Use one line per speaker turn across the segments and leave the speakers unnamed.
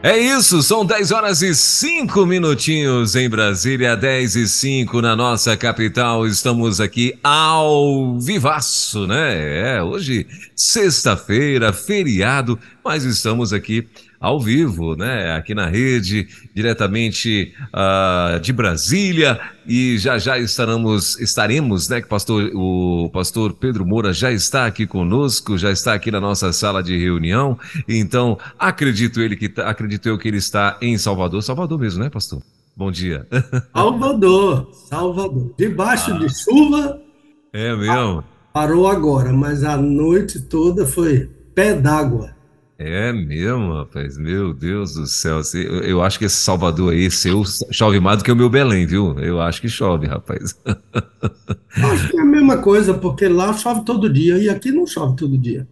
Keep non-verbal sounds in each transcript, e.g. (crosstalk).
É isso, são 10 horas e 5 minutinhos em Brasília, 10 e 5 na nossa capital. Estamos aqui ao vivaço, né? É, hoje, sexta-feira, feriado, mas estamos aqui ao vivo, né? Aqui na rede, diretamente uh, de Brasília. E já já estaremos, estaremos, né? Que pastor, o pastor Pedro Moura já está aqui conosco, já está aqui na nossa sala de reunião. Então, acredito ele que tá, acredito eu que ele está em Salvador, Salvador mesmo, né, pastor? Bom dia. (laughs)
Salvador, Salvador. Debaixo ah. de chuva.
É mesmo.
Parou agora, mas a noite toda foi pé d'água.
É mesmo, rapaz. Meu Deus do céu. Eu acho que esse Salvador aí, seu, chove mais do que o meu Belém, viu? Eu acho que chove, rapaz.
Acho que é a mesma coisa, porque lá chove todo dia e aqui não chove todo dia.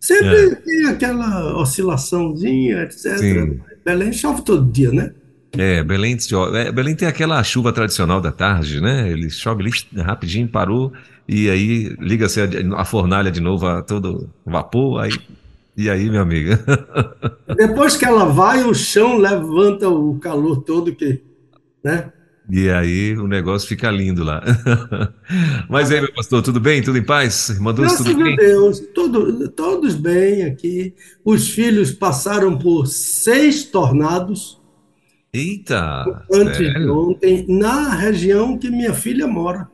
Sempre é. tem aquela oscilação,zinha etc. Sim. Belém chove todo dia, né?
É, Belém, é, Belém tem aquela chuva tradicional da tarde, né? Ele chove ali rapidinho, parou, e aí liga-se a, a fornalha de novo a todo vapor, aí e aí, minha amiga? (laughs)
Depois que ela vai, o chão levanta o calor todo que, né?
E aí o negócio fica lindo lá. (laughs) Mas aí, meu pastor, tudo bem? Tudo em paz?
Graças tudo bem? Deus, tudo, todos bem aqui. Os filhos passaram por seis tornados.
Eita!
Antes sério? de ontem, na região que minha filha mora.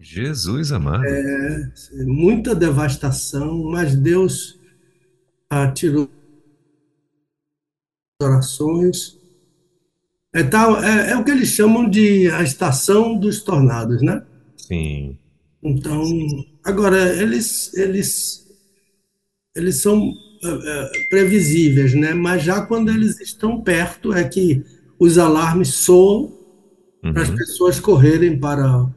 Jesus amado.
É, muita devastação, mas Deus tirou orações. É, tal, é, é, o que eles chamam de a estação dos tornados, né?
Sim.
Então, agora, eles, eles, eles são é, previsíveis, né? Mas já quando eles estão perto é que os alarmes soam uhum. para as pessoas correrem para...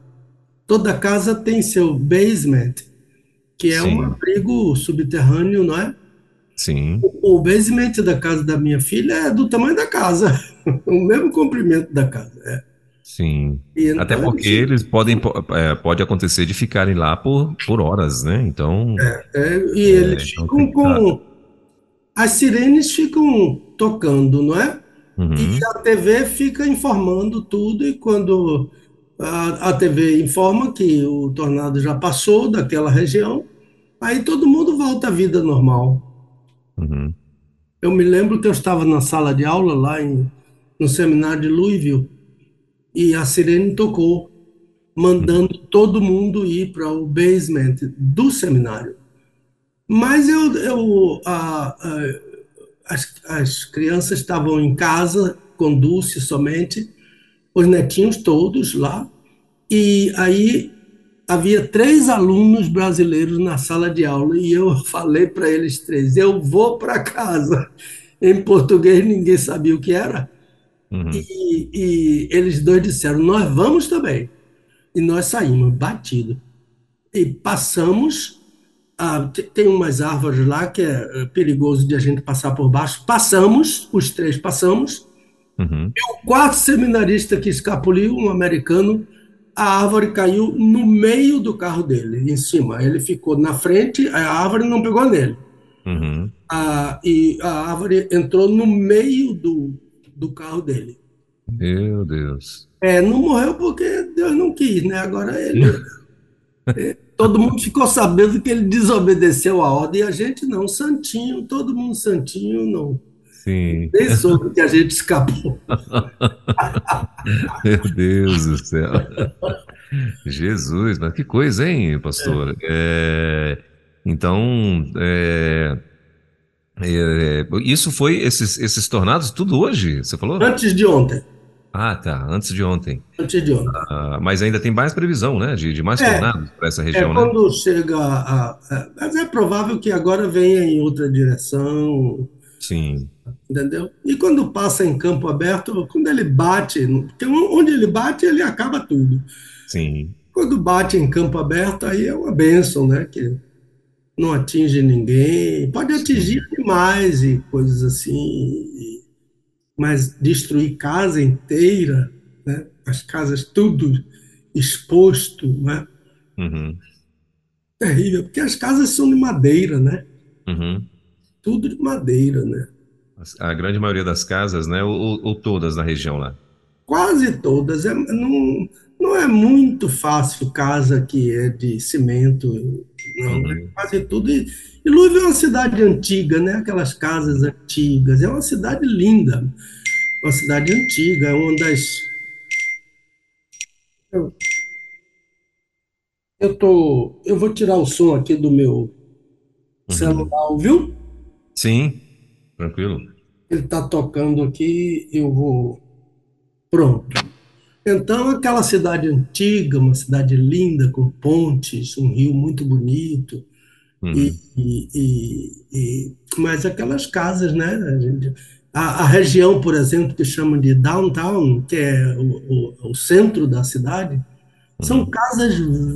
Toda casa tem seu basement, que é Sim. um abrigo subterrâneo, não é?
Sim.
O, o basement da casa da minha filha é do tamanho da casa, (laughs) o mesmo comprimento da casa. É.
Sim. Então, Até porque gente... eles podem é, pode acontecer de ficarem lá por, por horas, né? Então.
É, é, e é, eles então ficam com. As sirenes ficam tocando, não é? Uhum. E a TV fica informando tudo, e quando a, a TV informa que o tornado já passou daquela região, aí todo mundo volta à vida normal.
Uhum.
Eu me lembro que eu estava na sala de aula lá em, no seminário de Louisville e a sirene tocou, mandando uhum. todo mundo ir para o basement do seminário. Mas eu, eu a, a, as, as crianças estavam em casa, com Dulce somente, os netinhos todos lá, e aí havia três alunos brasileiros na sala de aula e eu falei para eles três: eu vou para casa. Em português ninguém sabia o que era. Uhum. E, e, eles dois disseram: nós vamos também. E nós saímos batido. E passamos. Ah, tem umas árvores lá que é, é perigoso de a gente passar por baixo. Passamos, os três passamos. Uhum. E o quarto seminarista que escapuliu, um americano, a árvore caiu no meio do carro dele, em cima. Ele ficou na frente, a árvore não pegou nele.
Uhum.
A, e a árvore entrou no meio do, do carro dele.
Meu Deus.
É, não morreu porque Deus não quis, né? Agora ele. (laughs) é, todo mundo ficou sabendo que ele desobedeceu a ordem e a gente não, santinho, todo mundo santinho, não.
Sim.
Nem soube que a gente escapou. (laughs)
Meu Deus do céu. Jesus, mas que coisa, hein, pastor? É, então, é, é, isso foi, esses, esses tornados, tudo hoje, você falou?
Antes de ontem.
Ah, tá, antes de ontem.
Antes de ontem.
Ah, mas ainda tem mais previsão, né, de, de mais é, tornados para essa região,
é, quando chega a, a, Mas é provável que agora venha em outra direção.
Sim
entendeu? E quando passa em campo aberto, quando ele bate, porque onde ele bate, ele acaba tudo.
Sim.
Quando bate em campo aberto, aí é uma benção, né? Que não atinge ninguém. Pode atingir animais e coisas assim, mas destruir casa inteira, né? as casas tudo exposto, né?
Uhum.
Terrível, porque as casas são de madeira, né?
Uhum.
Tudo de madeira, né?
A grande maioria das casas, né? Ou, ou todas na região lá?
Quase todas. É, não, não é muito fácil casa que é de cimento, não.
Uhum.
É quase tudo. E, e Louisville é uma cidade antiga, né? Aquelas casas antigas. É uma cidade linda. Uma cidade antiga, é uma das. Eu, eu tô. Eu vou tirar o som aqui do meu celular, viu?
Sim, tranquilo.
Ele está tocando aqui, eu vou. Pronto. Então, aquela cidade antiga, uma cidade linda, com pontes, um rio muito bonito,
Uhum.
e, e- e- mas aquelas casas, né? A, gente- a- a região, por exemplo, que chamam de downtown, que é o, o- o centro da cidade, são
Uhum.
casas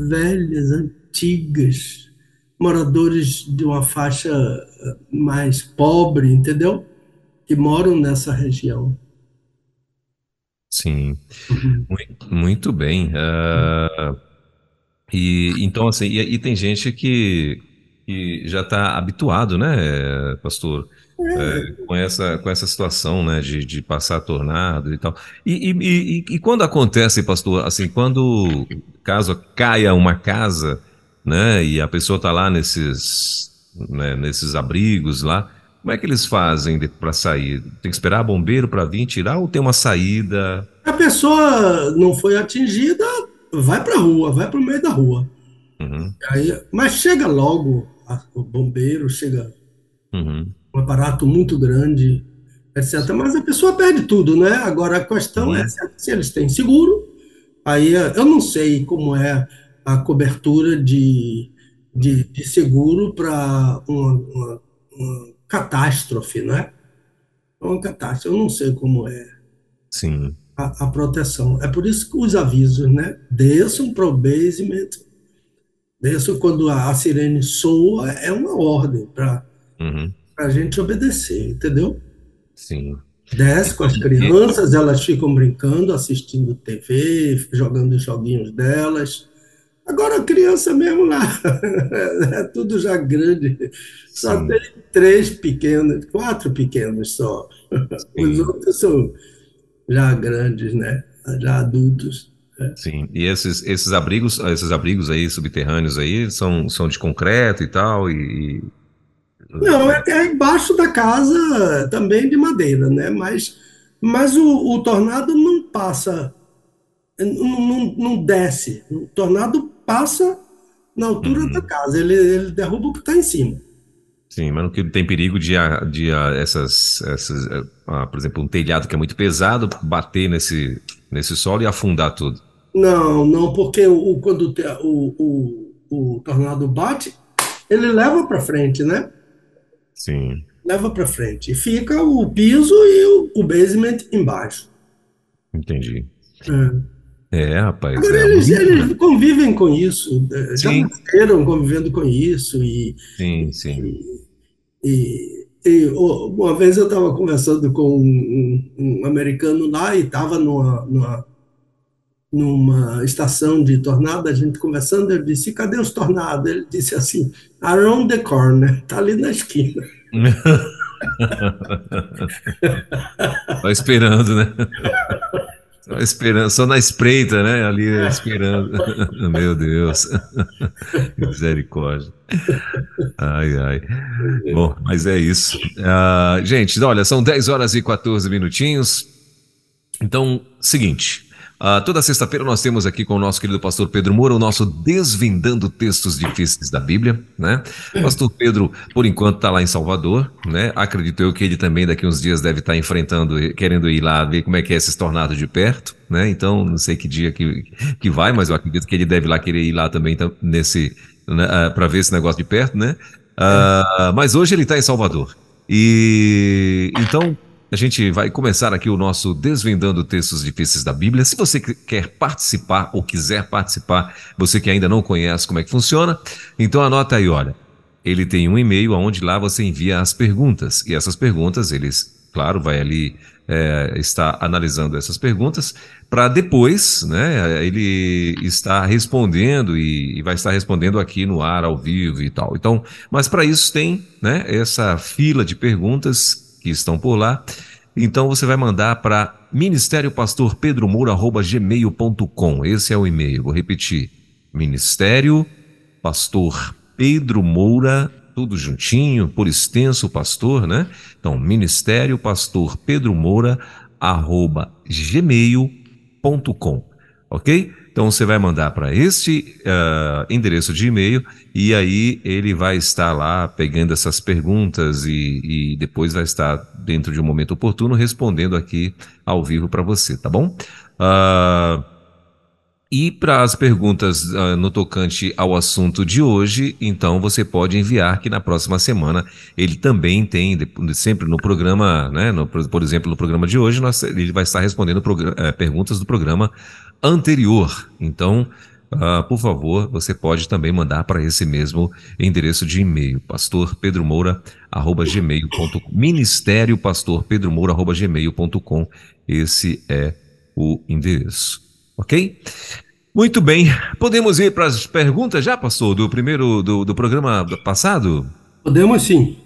velhas, antigas, moradores de uma faixa eh, mais pobre, entendeu? Que moram nessa região.
Sim,
Uhum.
muito, muito bem. Ah, e então assim, e, e tem gente que, que já está habituado, né, pastor, é, com essa com essa situação, né, de, de passar tornado e tal. E, e, e, e quando acontece, pastor, assim, quando caso caia uma casa, né, e a pessoa está lá nesses, né, nesses abrigos lá, como é que eles fazem para sair? Tem que esperar bombeiro para vir tirar ou tem uma saída?
A pessoa não foi atingida, vai para a rua, vai para o meio da rua.
Uhum,
Aí, mas chega logo a- o bombeiro, chega
uhum,
um aparato muito grande, etc. Mas a pessoa perde tudo, né? Agora a questão é se, se eles têm seguro. Aí eh, eu não sei como é a cobertura de, de, de seguro para uma, uma, uma catástrofe, né? Uma catástrofe, eu não sei como é
sim,
a, a proteção. É por isso que os avisos, né? Desçam para o basement, desçam quando a, a sirene soa, é uma ordem para
uhum,
a gente obedecer, entendeu?
sim.
Desce com as crianças, elas ficam brincando, assistindo TV, jogando os joguinhos delas. Agora a criança mesmo lá, (laughs) é tudo já grande. Só
Sim.
tem três pequenos, quatro pequenos só. Os
Sim.
outros são já grandes, né? Já adultos.
Sim, e esses, esses abrigos, esses abrigos aí subterrâneos aí são, são de concreto e tal, e,
Não, é, é embaixo da casa também de madeira, né? Mas, mas o, o tornado não passa, não, não, não desce. O tornado passa na altura
Uhum.
da casa, ele, ele derruba o que está em cima.
sim, mas não tem perigo de, de essas, essas ah, por exemplo, um telhado que é muito pesado, bater nesse, nesse solo e afundar tudo.
Não, não, porque o, quando o, o, o tornado bate, ele leva para frente, né?
Sim,
Leva para frente. E fica o piso e o, o basement embaixo.
entendi.
É.
É, rapaz,
Agora
é
eles,
muito-
eles convivem com isso, eh, já
Sim.
nasceram convivendo com isso e,
Sim, sim.
e, e, ó, uma vez eu estava conversando com um, um- um americano lá e estava numa, numa, numa estação de tornado, a gente conversando, eu disse, cadê os tornados? Ele disse assim, around the corner, tá ali na esquina.
Só (laughs) esperando, né? (laughs) Esperando, só na espreita, né? Ali esperando. (laughs) Meu Deus. (laughs) Misericórdia. Ai, ai. Bom, mas é isso. Ah, gente, olha, são 10 horas e 14 minutinhos. Então, seguinte. Ah, toda sexta-feira nós temos aqui com o nosso querido pastor Pedro Moura o nosso Desvendando Textos Difíceis da Bíblia, né? O pastor Pedro, por enquanto, está lá em Salvador, né? Acredito eu que ele também daqui uns dias deve estar enfrentando, querendo ir lá ver como é que é esses tornados de perto, né? Então, não sei que dia que, que vai, mas eu acredito que ele deve lá querer ir lá também nesse, né, para ver esse negócio de perto, né? Ah, mas hoje ele está em Salvador. E então a gente vai começar aqui o nosso Desvendando Textos Difíceis da Bíblia. Se você que- quer participar ou quiser participar, você que ainda não conhece como é que funciona, então anota aí, olha. ele tem um e-mail onde lá você envia as perguntas. E essas perguntas, eles, claro, vai ali é, estar analisando essas perguntas para depois, né, ele está respondendo e, e, vai estar respondendo aqui no ar, ao vivo e tal. Então, mas para isso tem, né, essa fila de perguntas que estão por lá. Então você vai mandar para ministériopastorpedromoura@gmail.com. Esse é o e-mail. Vou repetir: ministério pastor Pedro Moura, tudo juntinho, por extenso pastor, né? Então, ministério pastor Pedro Moura, arroba gmail.com, ok? Então você vai mandar para este uh, endereço de e-mail e aí ele vai estar lá pegando essas perguntas e, e, depois vai estar dentro de um momento oportuno respondendo aqui ao vivo para você, tá bom? Uh, e para as perguntas uh, no tocante ao assunto de hoje, então você pode enviar que na próxima semana ele também tem, sempre no programa, né, no, por exemplo, no programa de hoje, nós, ele vai estar respondendo uh, perguntas do programa anterior. Então, uh, por favor, você pode também mandar para esse mesmo endereço de e-mail, pastorpedromoura.gmail.com, ministério pastorpedromoura.gmail.com, esse é o endereço. Ok? Muito bem. Podemos ir para as perguntas já, pastor, do primeiro do, do programa passado?
Podemos sim.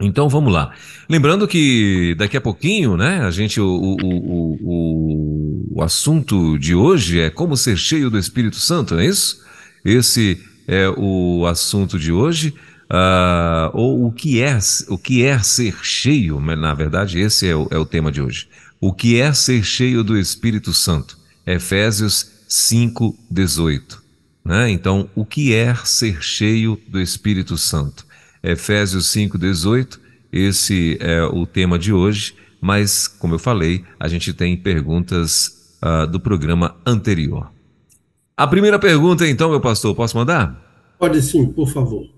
Então vamos lá. Lembrando que daqui a pouquinho, né, a gente, o, o, o, o, assunto de hoje é como ser cheio do Espírito Santo, não é isso? Esse é o assunto de hoje. Uh, ou o que é o que é ser cheio, na verdade esse é o, é o tema de hoje. O que é ser cheio do Espírito Santo? Efésios 5:18. Né? Então, o que é ser cheio do Espírito Santo? Efésios 5:18. Esse é o tema de hoje, mas como eu falei, a gente tem perguntas uh, do programa anterior. A primeira pergunta, então, meu pastor, posso mandar?
Pode sim, por favor.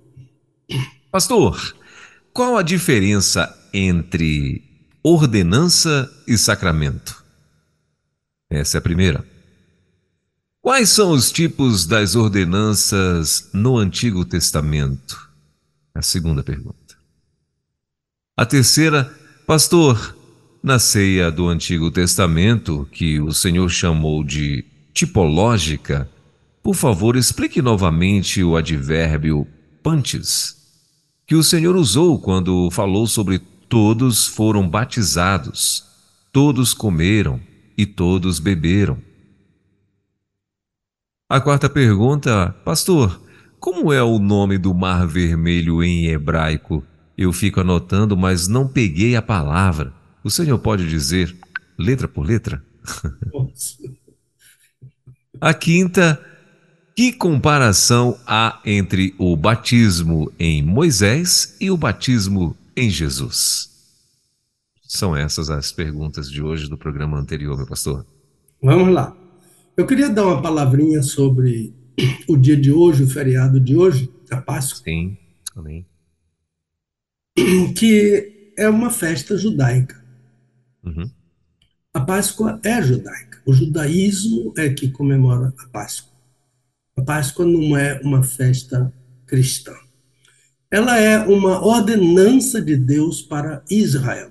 Pastor, qual a diferença entre ordenança e sacramento? Essa é a primeira. Quais são os tipos das ordenanças no Antigo Testamento? A segunda pergunta. A terceira, pastor, na ceia do Antigo Testamento, que o Senhor chamou de tipológica, por favor, explique novamente o advérbio pantes, que o Senhor usou quando falou sobre Todos foram batizados, todos comeram e todos beberam. A quarta pergunta, pastor, como é o nome do Mar Vermelho em hebraico? Eu fico anotando, mas não peguei a palavra. O senhor pode dizer letra por letra? a quinta, que comparação há entre o batismo em Moisés e o batismo em Jesus? São essas as perguntas de hoje do programa anterior, meu pastor.
Vamos lá. Eu queria dar uma palavrinha sobre o dia de hoje, o feriado de hoje, a Páscoa.
Sim, amém.
Que é uma festa judaica.
Uhum.
A Páscoa é judaica. O judaísmo é que comemora a Páscoa. A Páscoa não é uma festa cristã ela é uma ordenança de Deus para Israel.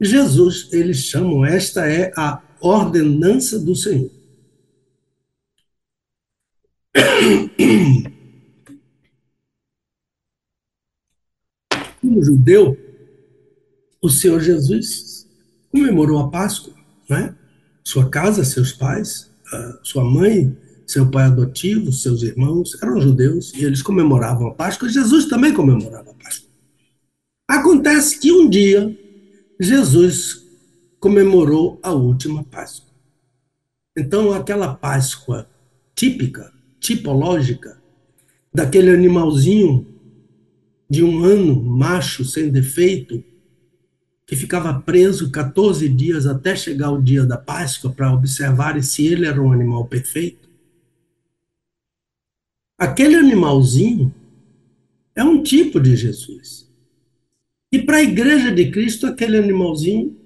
Jesus, eles chamam, esta é a ordenança do Senhor. (coughs) Como judeu, o Senhor Jesus comemorou a Páscoa, né? Sua casa, seus pais, sua mãe, seu pai adotivo, seus irmãos eram judeus e eles comemoravam a Páscoa. Jesus também comemorava a Páscoa. Acontece que um dia Jesus comemorou a última Páscoa. Então, aquela Páscoa típica, tipológica, daquele animalzinho de um ano, macho, sem defeito, que ficava preso 14 dias até chegar o dia da Páscoa para observar se ele era um animal perfeito. Aquele animalzinho é um tipo de Jesus. E para a igreja de Cristo, aquele animalzinho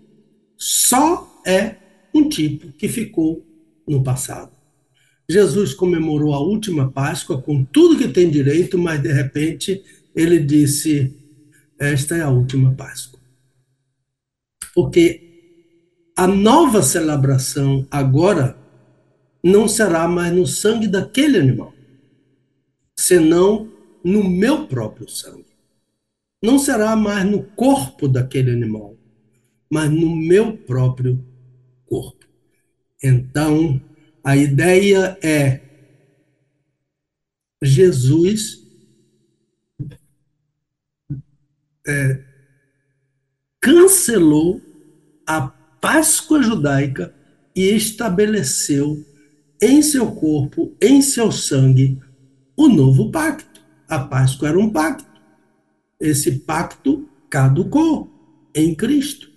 só é um tipo que ficou no passado. Jesus comemorou a última Páscoa com tudo que tem direito, mas de repente ele disse: Esta é a última Páscoa. Porque a nova celebração agora não será mais no sangue daquele animal, senão no meu próprio sangue. Não será mais no corpo daquele animal, mas no meu próprio corpo. Então, a ideia é Jesus é, cancelou a Páscoa judaica e estabeleceu em seu corpo, em seu sangue, o novo pacto. A Páscoa era um pacto. Esse pacto caducou em Cristo.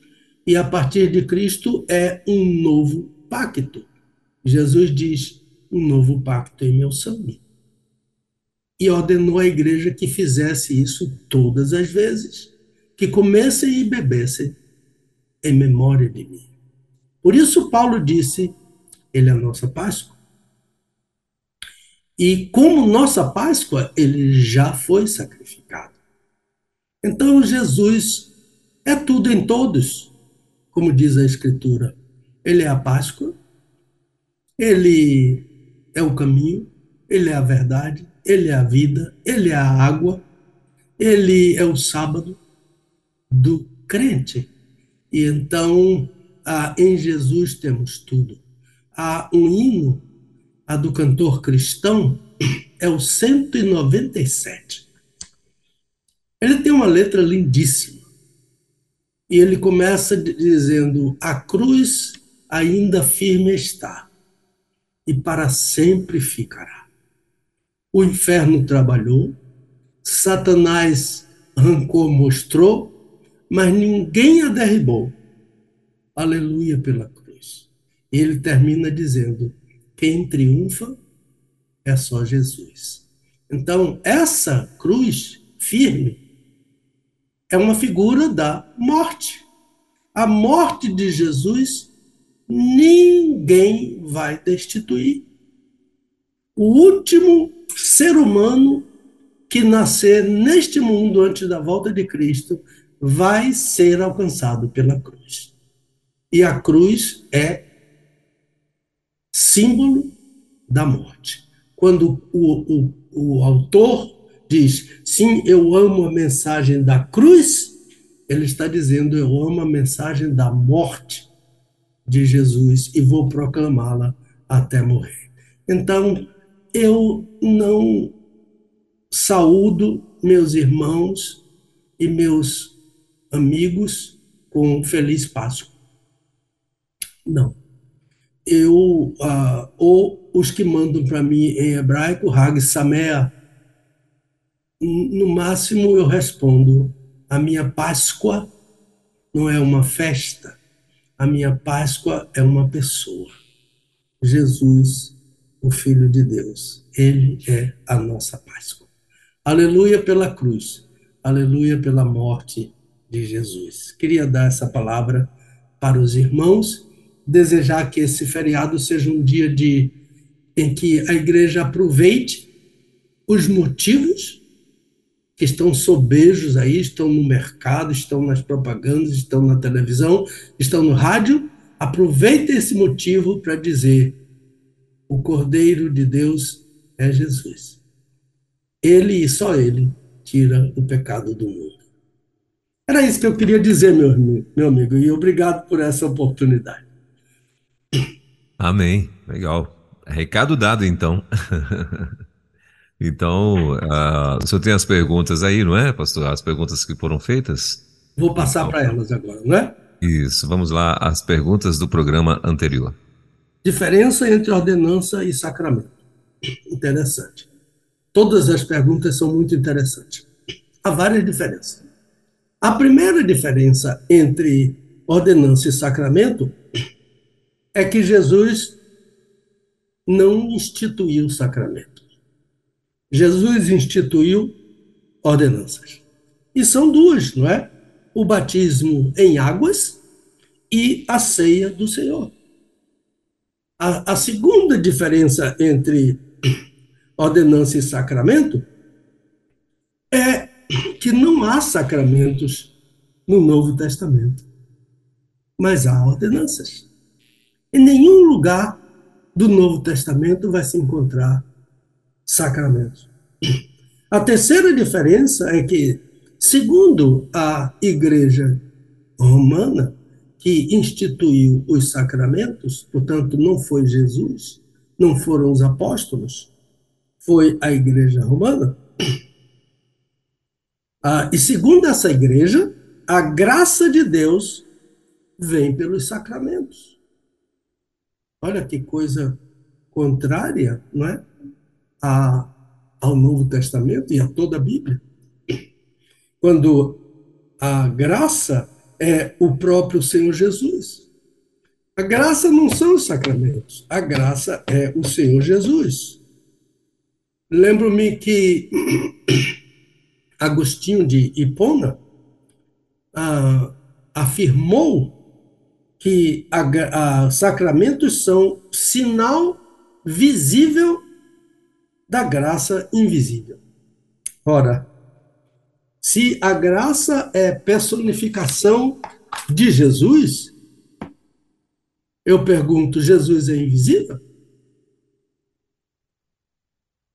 E a partir de Cristo é um novo pacto. Jesus diz: um novo pacto em meu sangue. E ordenou à igreja que fizesse isso todas as vezes, que comessem e bebessem em memória de mim. Por isso, Paulo disse: Ele é a nossa Páscoa. E como nossa Páscoa, ele já foi sacrificado. Então, Jesus é tudo em todos, como diz a Escritura. Ele é a Páscoa, ele é o caminho, ele é a verdade, ele é a vida, ele é a água, ele é o sábado do crente. E então, ah, em Jesus temos tudo. Há um hino, do cantor cristão, (clears throat) é o 197. Ele tem uma letra lindíssima. E ele começa dizendo: A cruz ainda firme está e para sempre ficará. O inferno trabalhou, Satanás rancor mostrou, mas ninguém a derribou. Aleluia pela cruz. E ele termina dizendo: quem triunfa é só Jesus. Então, essa cruz firme é uma figura da morte. A morte de Jesus ninguém vai destituir. O último ser humano que nascer neste mundo antes da volta de Cristo vai ser alcançado pela cruz. E a cruz é símbolo da morte. Quando o, o, o autor diz, sim, eu amo a mensagem da cruz, ele está dizendo, eu amo a mensagem da morte de Jesus e vou proclamá-la até morrer. Então, eu não saúdo meus irmãos e meus amigos com Feliz Páscoa. Não. Eu, uh, ou os que mandam para mim em hebraico, Hag Samea, no máximo eu respondo: a minha Páscoa não é uma festa, a minha Páscoa é uma pessoa. Jesus, o Filho de Deus. Ele é a nossa Páscoa. Aleluia pela cruz. Aleluia pela morte de Jesus. Queria dar essa palavra para os irmãos, desejar que esse feriado seja um dia de em que a igreja aproveite os motivos que estão sobejos aí, estão no mercado, estão nas propagandas, estão na televisão, estão no rádio, aproveita esse motivo para dizer: o Cordeiro de Deus é Jesus. Ele e só ele tira o pecado do mundo. Era isso que eu queria dizer, meu, meu amigo, e obrigado por essa oportunidade.
Amém. Legal. Recado dado, então. (laughs) Então, uh, o senhor tem as perguntas aí, não é, pastor? As perguntas que foram feitas?
Vou passar então, para elas agora, não é?
Isso, vamos lá, as perguntas do programa anterior.
Diferença entre ordenança e sacramento. Interessante. Todas as perguntas são muito interessantes. Há várias diferenças. A primeira diferença entre ordenança e sacramento é que Jesus não instituiu sacramento. Jesus instituiu ordenanças. E são duas, não é? O batismo em águas e a ceia do Senhor. A, a segunda diferença entre ordenança e sacramento é que não há sacramentos no Novo Testamento, mas há ordenanças. Em nenhum lugar do Novo Testamento vai se encontrar sacramentos. A terceira diferença é que, segundo a Igreja Romana, que instituiu os sacramentos, portanto, não foi Jesus, não foram os apóstolos, foi a Igreja Romana. Ah, e segundo essa igreja, a graça de Deus vem pelos sacramentos. Olha que coisa contrária, não é? A, ao Novo Testamento e a toda a Bíblia. Quando a graça é o próprio Senhor Jesus. A graça não são os sacramentos, a graça é o Senhor Jesus. Lembro-me que Agostinho de Hipona ah, afirmou que a, a, sacramentos são sinal visível da graça invisível. Ora, se a graça é personificação de Jesus, eu pergunto: Jesus é invisível?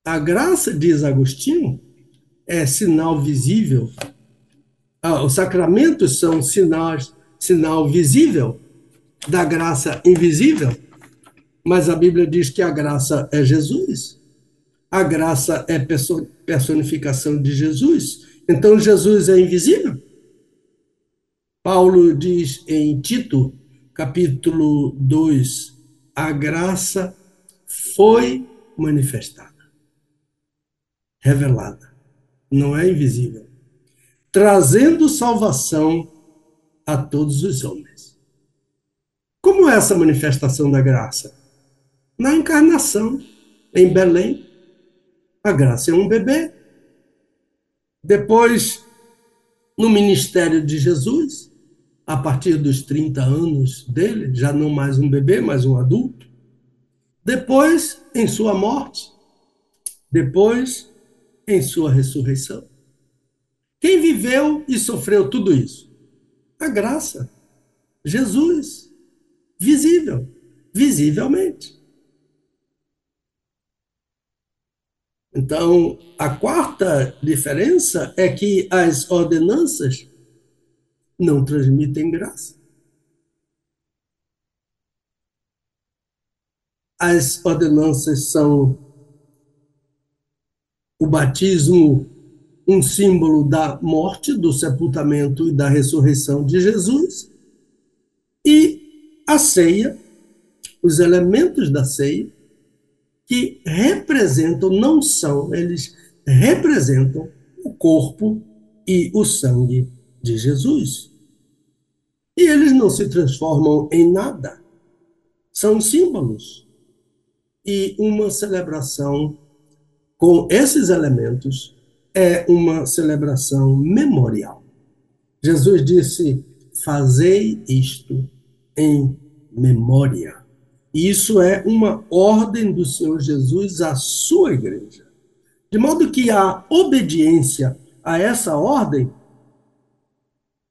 A graça, diz Agostinho, é sinal visível. Ah, os sacramentos são sinais, sinal visível da graça invisível. Mas a Bíblia diz que a graça é Jesus. A graça é personificação de Jesus. Então Jesus é invisível? Paulo diz em Tito, capítulo 2, a graça foi manifestada, revelada, não é invisível, trazendo salvação a todos os homens. Como é essa manifestação da graça? Na encarnação, em Belém, a graça é um bebê, depois, no ministério de Jesus, a partir dos 30 anos dele, já não mais um bebê, mas um adulto. Depois, em sua morte. Depois, em sua ressurreição. Quem viveu e sofreu tudo isso? A graça. Jesus. Visível. Visivelmente. Então, a quarta diferença é que as ordenanças não transmitem graça. As ordenanças são o batismo, um símbolo da morte, do sepultamento e da ressurreição de Jesus, e a ceia, os elementos da ceia, que representam, não são, eles representam o corpo e o sangue de Jesus. E eles não se transformam em nada. São símbolos. E uma celebração com esses elementos é uma celebração memorial. Jesus disse: Fazei isto em memória. Isso é uma ordem do Senhor Jesus à sua igreja. De modo que a obediência a essa ordem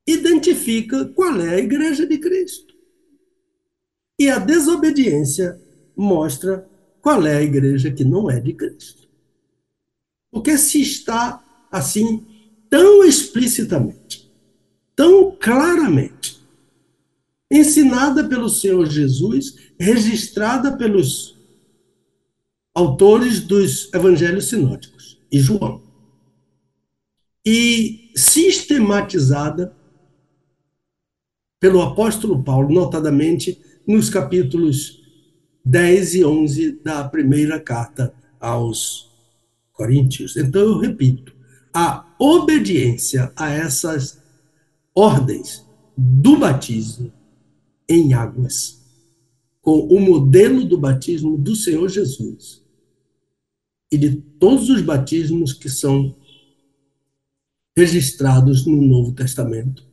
identifica qual é a igreja de Cristo. E a desobediência mostra qual é a igreja que não é de Cristo. Porque se está assim tão explicitamente, tão claramente, ensinada pelo Senhor Jesus, registrada pelos autores dos evangelhos sinóticos e João, e sistematizada pelo apóstolo Paulo, notadamente nos capítulos 10 e 11 da primeira carta aos Coríntios. Então, eu repito, a obediência a essas ordens do batismo em águas, com o modelo do batismo do Senhor Jesus e de todos os batismos que são registrados no Novo Testamento.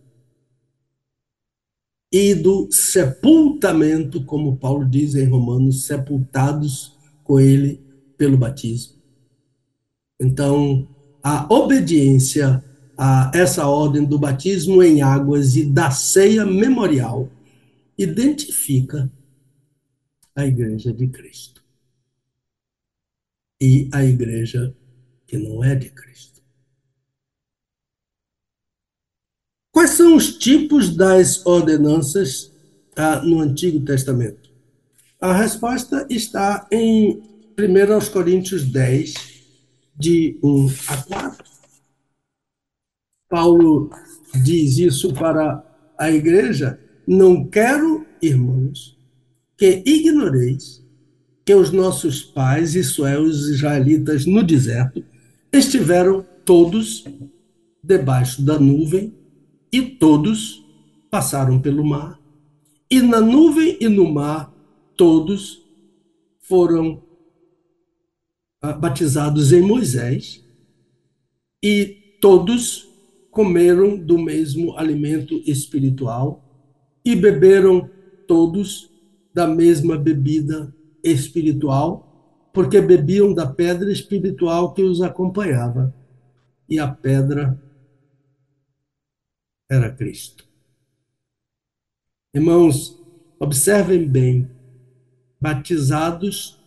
e do sepultamento, como Paulo diz em Romanos, sepultados com ele pelo batismo. Então, a obediência a essa ordem do batismo em águas e da ceia memorial identifica a igreja de Cristo e a igreja que não é de Cristo. Quais são os tipos das ordenanças ah, no Antigo Testamento? A resposta está em 1 Coríntios 10, de 1 a 4. Paulo diz isso para a igreja: Não quero, irmãos, que ignoreis que os nossos pais, isso é, os israelitas no deserto, estiveram todos debaixo da nuvem e todos passaram pelo mar. E na nuvem e no mar, todos foram batizados em Moisés e todos comeram do mesmo alimento espiritual e beberam todos da mesma bebida espiritual, porque bebiam da pedra espiritual que os acompanhava. E a pedra era Cristo. Irmãos, observem bem, batizados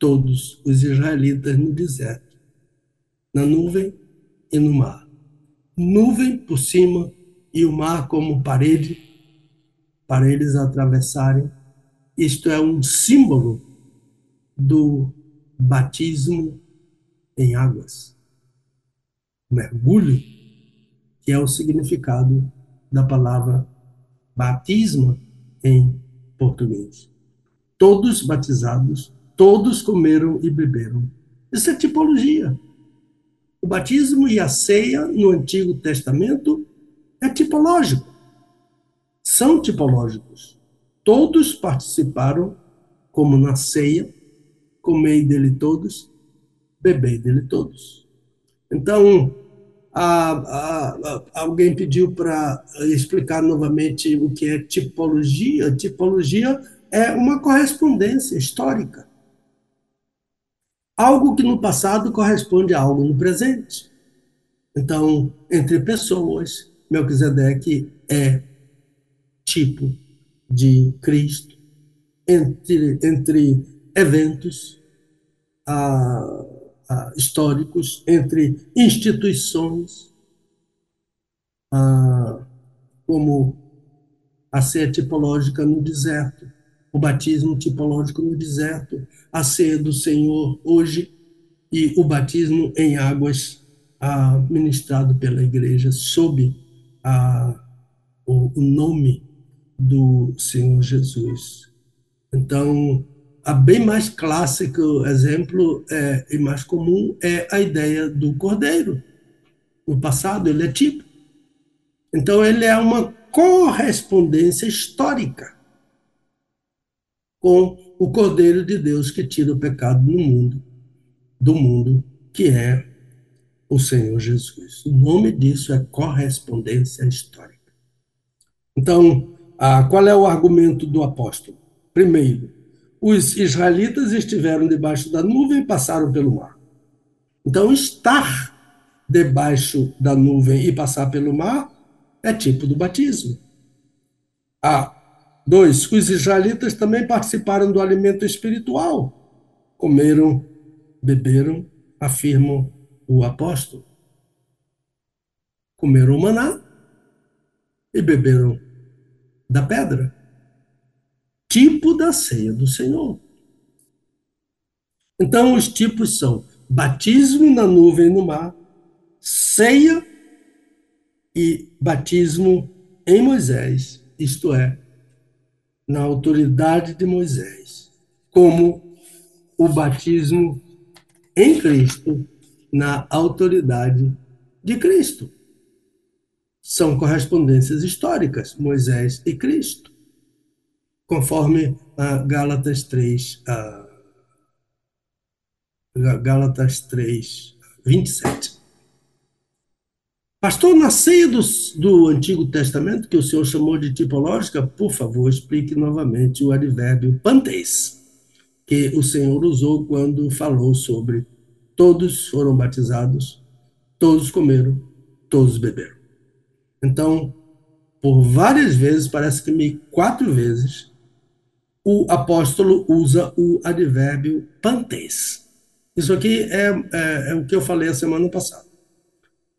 todos os israelitas no deserto, na nuvem e no mar. Nuvem por cima e o mar como parede para eles atravessarem. Isto é um símbolo do batismo em águas. Mergulho que é o significado da palavra batismo em português. Todos batizados, todos comeram e beberam. Isso é tipologia. O batismo e a ceia no Antigo Testamento é tipológico. São tipológicos. Todos participaram, como na ceia, comei dele todos, bebei dele todos. Então, a, a, alguém pediu para explicar novamente o que é tipologia. Tipologia é uma correspondência histórica. Algo que no passado corresponde a algo no presente. Então, entre pessoas, Melquisedeque é tipo de Cristo. Entre, entre eventos, a ah, históricos, entre instituições, ah, como a ceia tipológica no deserto, o batismo tipológico no deserto, a ceia do Senhor hoje e o batismo em águas ah, ministrado pela igreja sob a, o, o nome do Senhor Jesus. Então, a bem mais clássico exemplo é, e mais comum é a ideia do cordeiro. No passado, ele é tipo. Então, ele é uma correspondência histórica com o cordeiro de Deus que tira o pecado do mundo, do mundo, que é o Senhor Jesus. O nome disso é correspondência histórica. Então, ah, qual é o argumento do apóstolo? Primeiro, os israelitas estiveram debaixo da nuvem e passaram pelo mar. Então, estar debaixo da nuvem e passar pelo mar é tipo do batismo. Ah, dois, os israelitas também participaram do alimento espiritual. Comeram, beberam, afirmam o apóstolo. Comeram o maná e beberam da pedra tipo da ceia do Senhor. Então, os tipos são batismo na nuvem e no mar, ceia e batismo em Moisés, isto é, na autoridade de Moisés, como o batismo em Cristo, na autoridade de Cristo. São correspondências históricas, Moisés e Cristo conforme uh, Gálatas 3, uh, Gálatas 3, 27. Pastor, na ceia do, do Antigo Testamento, que o senhor chamou de tipológica, por favor, explique novamente o advérbio pantes, que o senhor usou quando falou sobre todos foram batizados, todos comeram, todos beberam. Então, por várias vezes, parece que me quatro vezes, o apóstolo usa o advérbio pantes. Isso aqui é, é, é o que eu falei a semana passada.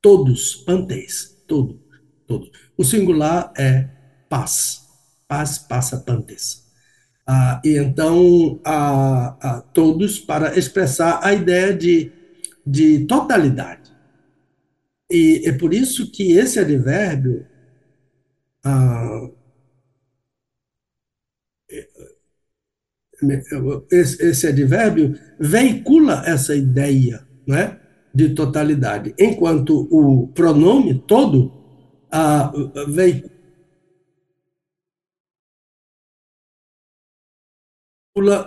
Todos, pantes, todo, todos. O singular é paz. Paz passa pantes. Ah, e então, a, a, todos para expressar a ideia de, de totalidade. E é por isso que esse advérbio ah, esse, esse advérbio veicula essa ideia né, de totalidade, enquanto o pronome todo ah, veicula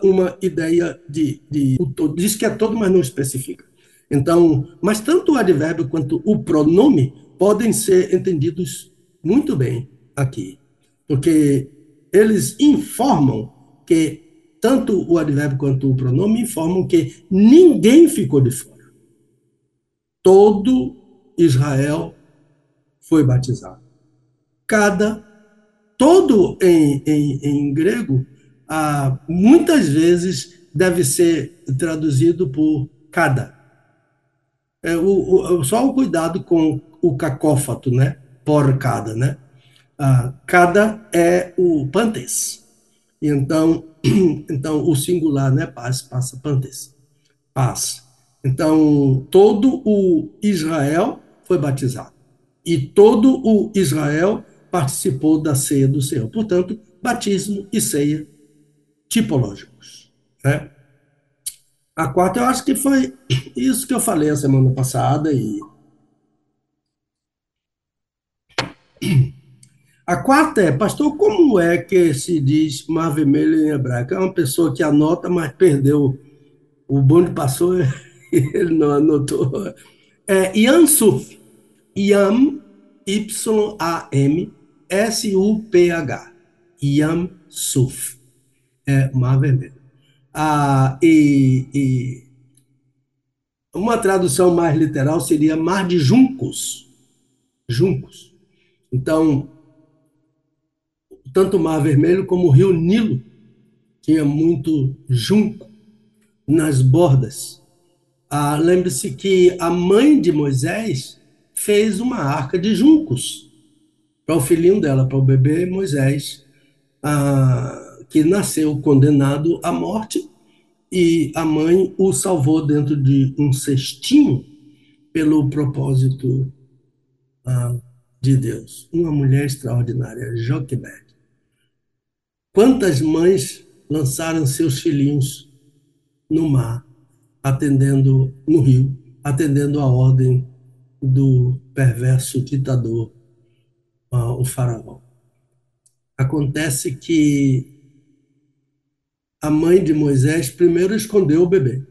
uma ideia de, de diz que é todo, mas não especifica. Então, mas tanto o advérbio quanto o pronome podem ser entendidos muito bem aqui, porque eles informam que tanto o advérbio quanto o pronome informam que ninguém ficou de fora. Todo Israel foi batizado. Cada, todo em, em, em grego, ah, muitas vezes deve ser traduzido por cada. É, o, o, só o cuidado com o cacófato, né? Por cada, né? Ah, cada é o pantes. Então, (clears throat) então o singular, né? Paz passa pantes. Paz. Então, todo o Israel foi batizado. E todo o Israel participou da ceia do Senhor. Portanto, batismo e ceia tipológicos. Né? A quarta, eu acho que foi isso que eu falei a semana passada e (clears throat) A quarta é, pastor, como é que se diz mar vermelho em hebraico? É uma pessoa que anota, mas perdeu. O bonde passou e ele não anotou. É Yansuf. Yam, Y-A-M, S-U-P-H. Yam Suf. É mar vermelho. Ah, e, e uma tradução mais literal seria mar de juncos. Juncos. Então, tanto o Mar Vermelho como o Rio Nilo tinha muito junco nas bordas. Ah, Lembre-se que a mãe de Moisés fez uma arca de juncos para o filhinho dela, para o bebê Moisés, ah, que nasceu condenado à morte, e a mãe o salvou dentro de um cestinho pelo propósito ah, de Deus. Uma mulher extraordinária, Joquebed. Quantas mães lançaram seus filhinhos no mar, atendendo no rio, atendendo a ordem do perverso ditador, uh, o faraó. Acontece que a mãe de Moisés primeiro escondeu o bebê.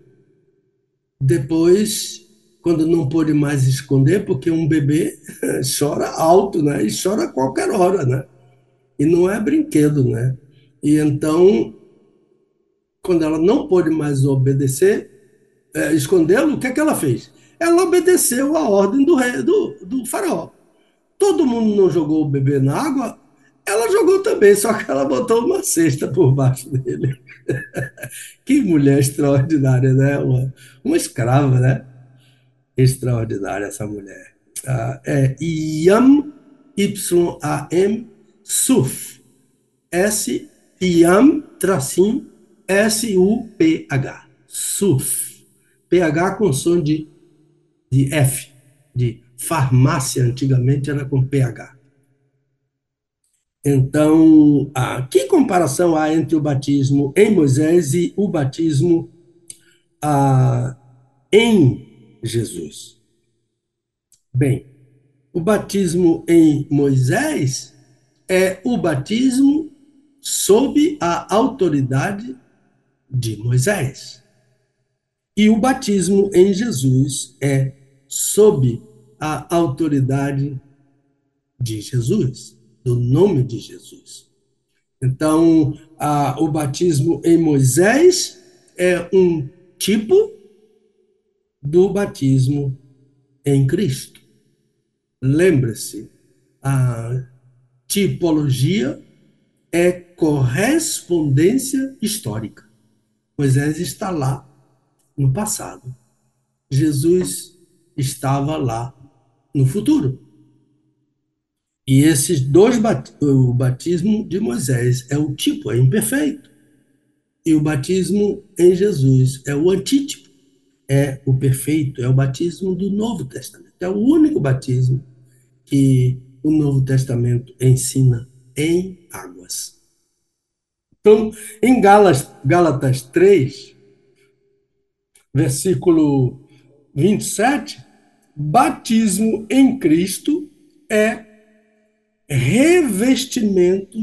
Depois, quando não pôde mais esconder, porque um bebê (laughs) chora alto, né? E chora a qualquer hora, né? E não é brinquedo, né? E então, quando ela não pôde mais obedecer, é, escondê-lo, o que, é que ela fez? Ela obedeceu a ordem do, rei, do, do faraó. Todo mundo não jogou o bebê na água, ela jogou também, só que ela botou uma cesta por baixo dele. (laughs) que mulher extraordinária, né? Uma, uma escrava, né? Extraordinária essa mulher. Ah, é Yam, Y-A-M, Suf, S Yam, tracinho, S-U-P-H. SUF. PH com som de, de F, de farmácia, antigamente era com PH. Então, ah, que comparação há entre o batismo em Moisés e o batismo ah, em Jesus? Bem, o batismo em Moisés é o batismo sob a autoridade de Moisés. E o batismo em Jesus é sob a autoridade de Jesus, do nome de Jesus. Então, a, o batismo em Moisés é um tipo do batismo em Cristo. Lembre-se, a tipologia é correspondência histórica. Moisés está lá no passado. Jesus estava lá no futuro. E esses dois o batismo de Moisés é o tipo, é imperfeito. E o batismo em Jesus é o antítipo, é o perfeito, é o batismo do Novo Testamento. É o único batismo que o Novo Testamento ensina em águas. Então, em Gálatas, Gálatas 3, versículo 27, batismo em Cristo é revestimento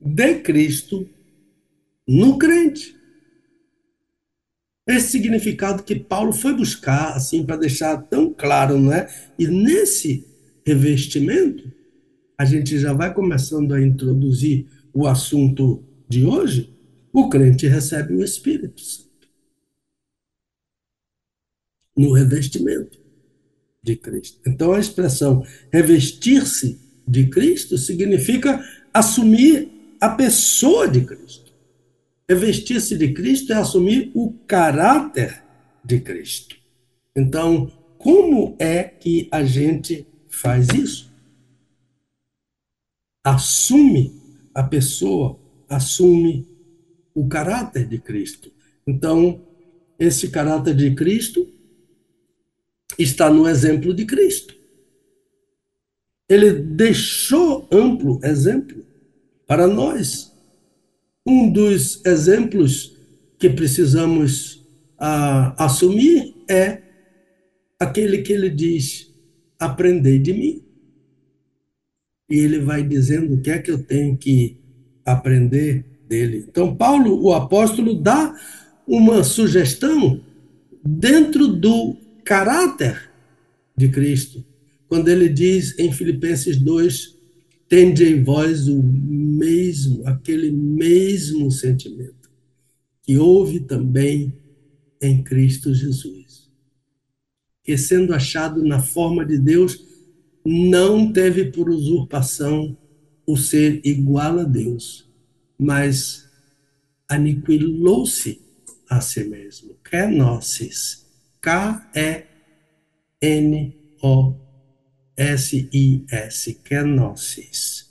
de Cristo no crente. Esse significado que Paulo foi buscar, assim, para deixar tão claro, não é? E nesse revestimento, a gente já vai começando a introduzir o assunto de hoje, o crente recebe o Espírito Santo. No revestimento de Cristo. Então a expressão revestir-se de Cristo significa assumir a pessoa de Cristo. Revestir-se de Cristo é assumir o caráter de Cristo. Então, como é que a gente faz isso? Assume a pessoa, assume o caráter de Cristo. Então, esse caráter de Cristo está no exemplo de Cristo. Ele deixou amplo exemplo para nós. Um dos exemplos que precisamos ah, assumir é aquele que ele diz: aprendei de mim. E ele vai dizendo o que é que eu tenho que aprender dele. Então, Paulo, o apóstolo, dá uma sugestão dentro do caráter de Cristo quando ele diz em Filipenses 2, tende em vós o mesmo, aquele mesmo sentimento que houve também em Cristo Jesus. Que sendo achado na forma de Deus, não teve por usurpação o ser igual a Deus, mas aniquilou-se a si mesmo. Kenosis. K-E-N-O S-I-S, kenosis.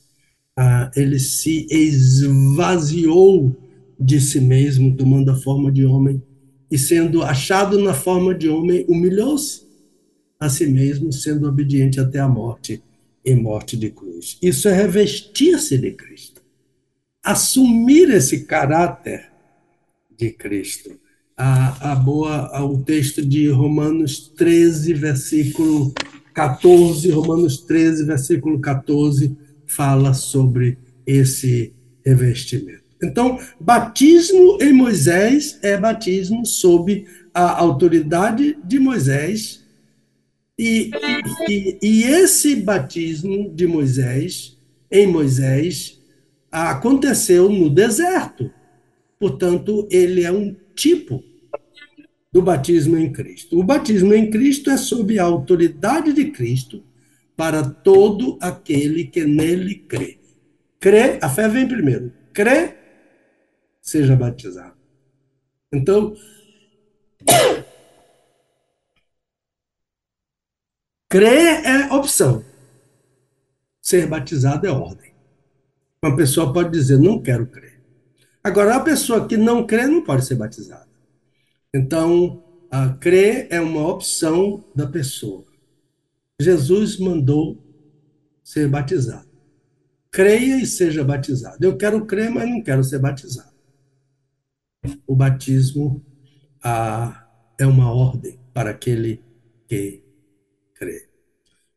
Ah, ele se esvaziou de si mesmo, tomando a forma de homem, e sendo achado na forma de homem, humilhou-se a si mesmo, sendo obediente até a morte e morte de cruz. Isso é revestir-se de Cristo. Assumir esse caráter de Cristo. A, a boa, o texto de Romanos 13, versículo 14, Romanos 13, versículo 14, fala sobre esse revestimento. Então, batismo em Moisés é batismo sob a autoridade de Moisés, e, e, e esse batismo de Moisés, em Moisés, aconteceu no deserto. Portanto, ele é um tipo do batismo em Cristo. O batismo em Cristo é sob a autoridade de Cristo para todo aquele que nele crê. Crê, a fé vem primeiro. Crê, seja batizado. Então, (coughs) crer é opção. Ser batizado é ordem. Uma pessoa pode dizer, não quero crer. Agora, a pessoa que não crê não pode ser batizada. Então, a crer é uma opção da pessoa. Jesus mandou ser batizado. Creia e seja batizado. Eu quero crer, mas não quero ser batizado. O batismo é uma ordem para aquele que crê.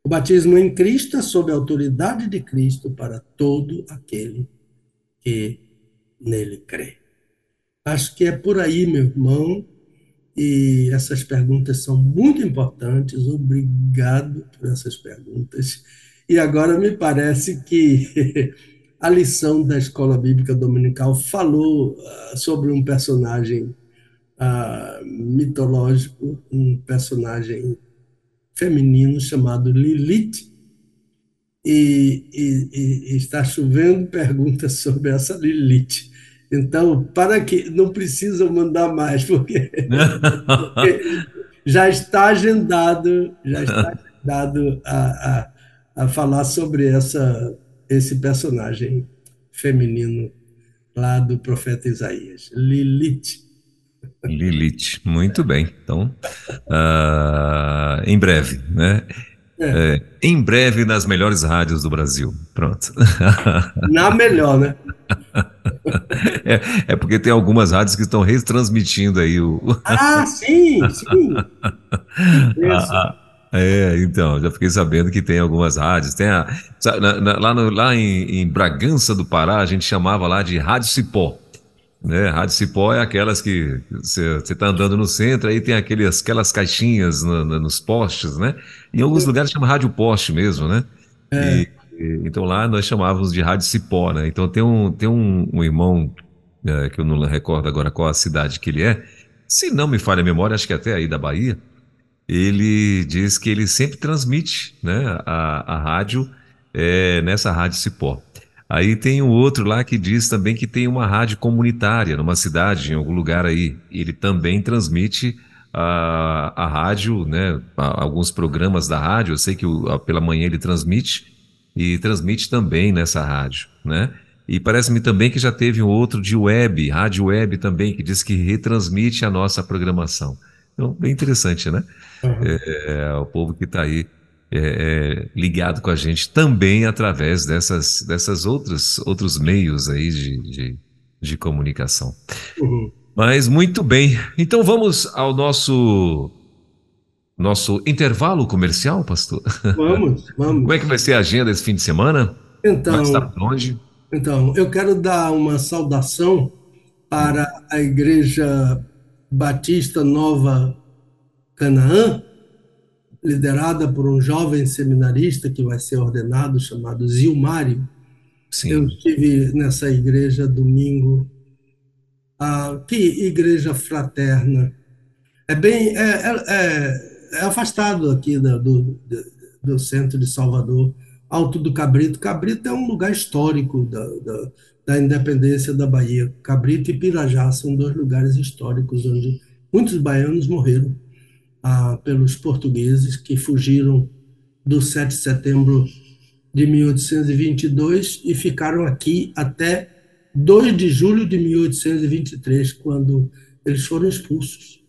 O batismo em Cristo é sob a autoridade de Cristo para todo aquele que nele crê. Acho que é por aí, meu irmão, e essas perguntas são muito importantes. Obrigado por essas perguntas. E agora me parece que (laughs) a lição da Escola Bíblica Dominical falou uh, sobre um personagem uh, mitológico, um personagem feminino chamado Lilith, e, e, e, está chovendo perguntas (laughs) sobre essa Lilith. Então, para que não precisam mandar mais, porque, porque (laughs) já está agendado, já está agendado a, a, a falar sobre essa, esse personagem feminino lá do profeta Isaías, Lilith.
Lilith, muito bem. Então, uh, em breve, né? É. É, em breve nas melhores rádios do Brasil. Pronto. (laughs)
Na melhor, né?
É, é, porque tem algumas rádios que estão retransmitindo aí o.
Ah, sim, sim.
Ah, é, então, já fiquei sabendo que tem algumas rádios. Tem a, na, na, lá, no, lá em, em, Bragança do Pará, a gente chamava lá de Rádio Cipó. Né? Rádio Cipó é aquelas que você está andando no centro, aí tem aqueles, aquelas caixinhas no, no, nos postes, né? Em alguns lugares chama Rádio Poste mesmo, né? É. E, então lá nós chamávamos de Rádio Cipó, né? Então tem um, tem um, um irmão, é, que eu não recordo agora qual a cidade que ele é, se não me falha a memória, acho que até aí da Bahia, ele diz que ele sempre transmite né, a, a rádio é, nessa Rádio Cipó. Aí tem um outro lá que diz também que tem uma rádio comunitária numa cidade, em algum lugar aí. Ele também transmite a, a rádio, né, a, alguns programas da rádio. Eu sei que o, a, pela manhã ele transmite e transmite também nessa rádio, né? E parece-me também que já teve um outro de web, rádio web também, que diz que retransmite a nossa programação. Então, bem interessante, né? Uhum. É, o povo que está aí é, é, ligado com a gente também através dessas, dessas outras outros meios aí de, de, de comunicação. Uhum. Mas muito bem. Então vamos ao nosso nosso intervalo comercial, pastor?
Vamos, (laughs) vamos.
Como é que vai ser a agenda esse fim de semana?
Então, está longe? Então, eu quero dar uma saudação para a Igreja Batista Nova Canaã, liderada por um jovem seminarista que vai ser ordenado, chamado Zilmário. Sim. Eu estive nessa igreja domingo. Ah, que igreja fraterna! É bem. É, é, é é afastado aqui do, do, do, centro de Salvador, Alto do Cabrito. Cabrito é um lugar histórico da, da, da independência da Bahia. Cabrito e Pirajá são dois lugares históricos onde muitos baianos morreram ah, pelos portugueses que fugiram do 7 de setembro de 1822 e ficaram aqui até 2 de julho de 1823, quando eles foram expulsos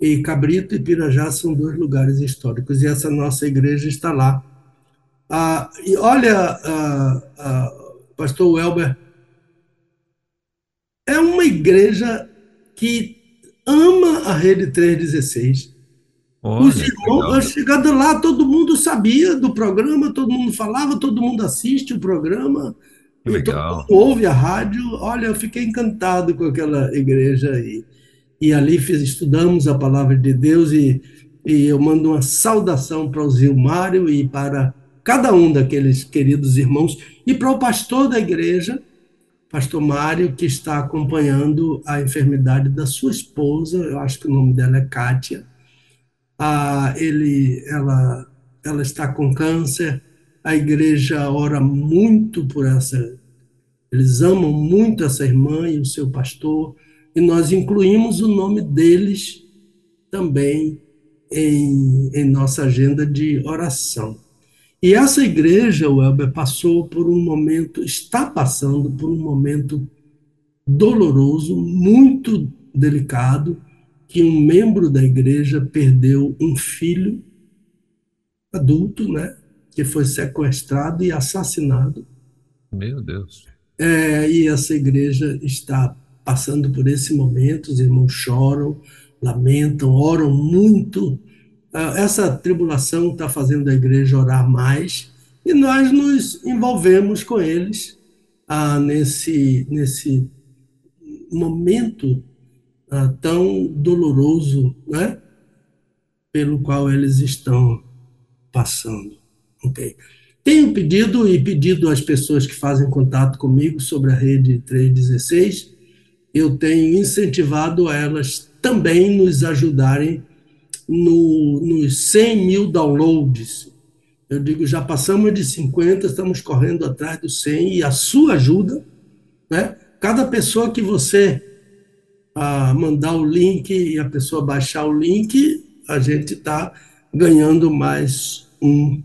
e Cabrito e Pirajá são dois lugares históricos, e essa nossa igreja está lá. Ah, e olha, ah, ah, pastor Welber, é uma igreja que ama a Rede 316. Olha, Os irmãos, chegando lá, todo mundo sabia do programa, todo mundo falava, todo mundo assiste o programa,
legal.
ouve a rádio. Olha, eu fiquei encantado com aquela igreja aí e ali fiz, estudamos a palavra de Deus e, e eu mando uma saudação para o Zilmário e para cada um daqueles queridos irmãos e para o pastor da igreja, pastor Mário, que está acompanhando a enfermidade da sua esposa, eu acho que o nome dela é Kátia. Ah, ele, ela, ela está com câncer, a igreja ora muito por essa, eles amam muito essa irmã e o seu pastor, e nós incluímos o nome deles também em, em nossa agenda de oração. E essa igreja, o Elber, passou por um momento, está passando por um momento doloroso, muito delicado, que um membro da igreja perdeu um filho adulto, né, que foi sequestrado e assassinado.
Meu Deus.
É, e essa igreja está passando por esse momento, os irmãos choram, lamentam, oram muito. Ah, essa tribulação está fazendo a igreja orar mais e nós nos envolvemos com eles ah, nesse, nesse momento uh, tão doloroso, né? Pelo qual eles estão passando. Ok. Tenho pedido e pedido às pessoas que fazem contato comigo sobre a rede 316, eu tenho incentivado elas também nos ajudarem no, nos 100 mil downloads. Eu digo, já passamos de 50, estamos correndo atrás dos 100 e a sua ajuda, né? Cada pessoa que você ah, mandar o link e a pessoa baixar o link, a gente está ganhando mais um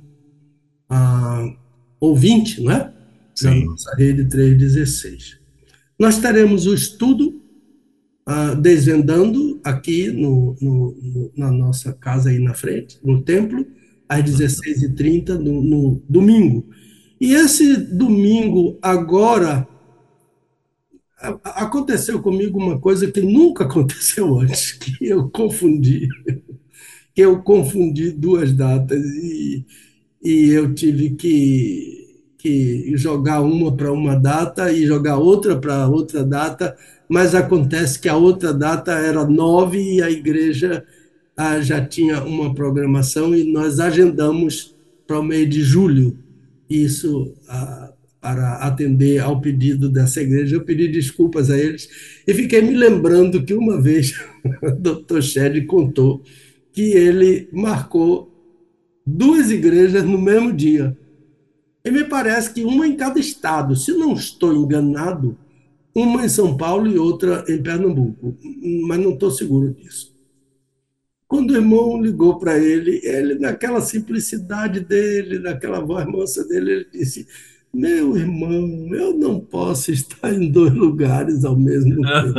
ah, ouvinte, não é?
Sim.
Na nossa rede 316. Nós teremos o estudo uh, desvendando aqui no, no, no, na nossa casa aí na frente, no templo, às 16h30 no, no domingo. E esse domingo, agora, aconteceu comigo uma coisa que nunca (laughs) aconteceu antes, que eu confundi, que eu confundi duas datas e, e eu tive que, que jogar uma para uma data e jogar outra para outra data mas acontece que a outra data era nove e a igreja ah, já tinha uma programação e nós agendamos para o mês de julho. Isso ah, para atender ao pedido dessa igreja. Eu pedi desculpas a eles e fiquei me lembrando que uma vez (laughs) o Dr. Shed contou que ele marcou duas igrejas no mesmo dia. E me parece que uma em cada estado. Se não estou enganado, uma em São Paulo e outra em Pernambuco, mas não estou seguro disso. Quando o irmão ligou para ele, ele, naquela simplicidade dele, naquela voz moça dele, ele disse: Meu irmão, eu não posso estar em dois lugares ao mesmo (laughs) tempo.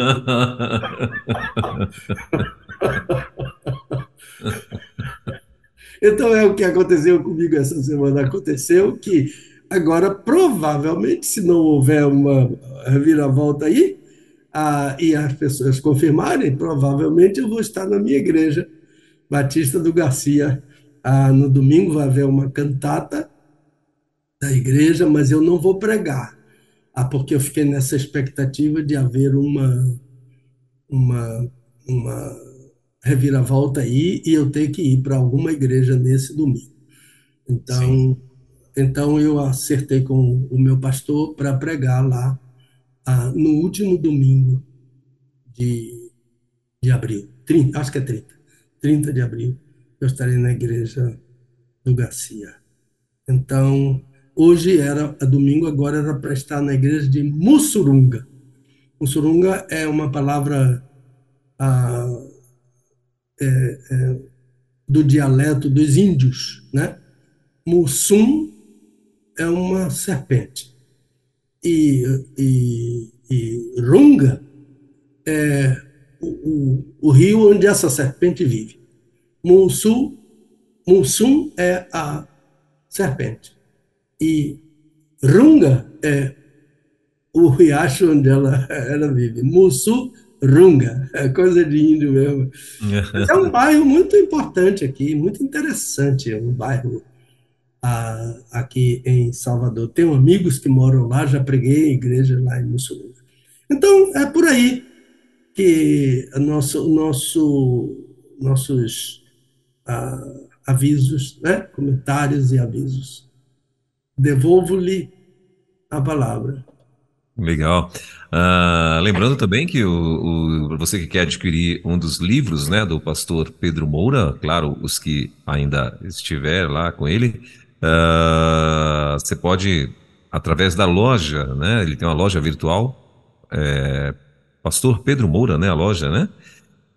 então é o que aconteceu comigo essa semana. Aconteceu que Agora, provavelmente, se não houver uma reviravolta aí, ah, e as pessoas confirmarem, provavelmente eu vou estar na minha igreja, Batista do Garcia. Ah, no domingo vai haver uma cantata da igreja, mas eu não vou pregar, ah, porque eu fiquei nessa expectativa de haver uma, uma, uma reviravolta aí e eu ter que ir para alguma igreja nesse domingo. Então, Sim. Então eu acertei com o meu pastor para pregar lá ah, no último domingo de, de abril, 30, acho que é 30, 30 de abril, eu estarei na igreja do Garcia. Então, hoje era domingo, agora era para estar na igreja de Mussurunga. Mussurunga é uma palavra ah, é, é, do dialeto dos índios, né? Mussum é uma serpente. E, e, e Runga é o, o, o, rio onde essa serpente vive. Mussum, Mussum é a serpente. E Runga é o riacho onde ela, (laughs) ela vive. Mussu Runga, é coisa de índio mesmo. é um (laughs) bairro muito importante aqui, muito interessante, é um bairro a, aqui em Salvador. Tenho amigos que moram lá, já preguei em igreja lá em Mussolini. Então, é por aí que nosso, nosso, nossos ah, avisos, né? comentários e avisos. Devolvo-lhe a palavra.
Legal. Uh, lembrando também que o, o, você que quer adquirir um dos livros né, do pastor Pedro Moura, claro, os que ainda estiver lá com ele, Uh, você pode, através da loja, né? Ele tem uma loja virtual, é, Pastor Pedro Moura, né? A loja, né?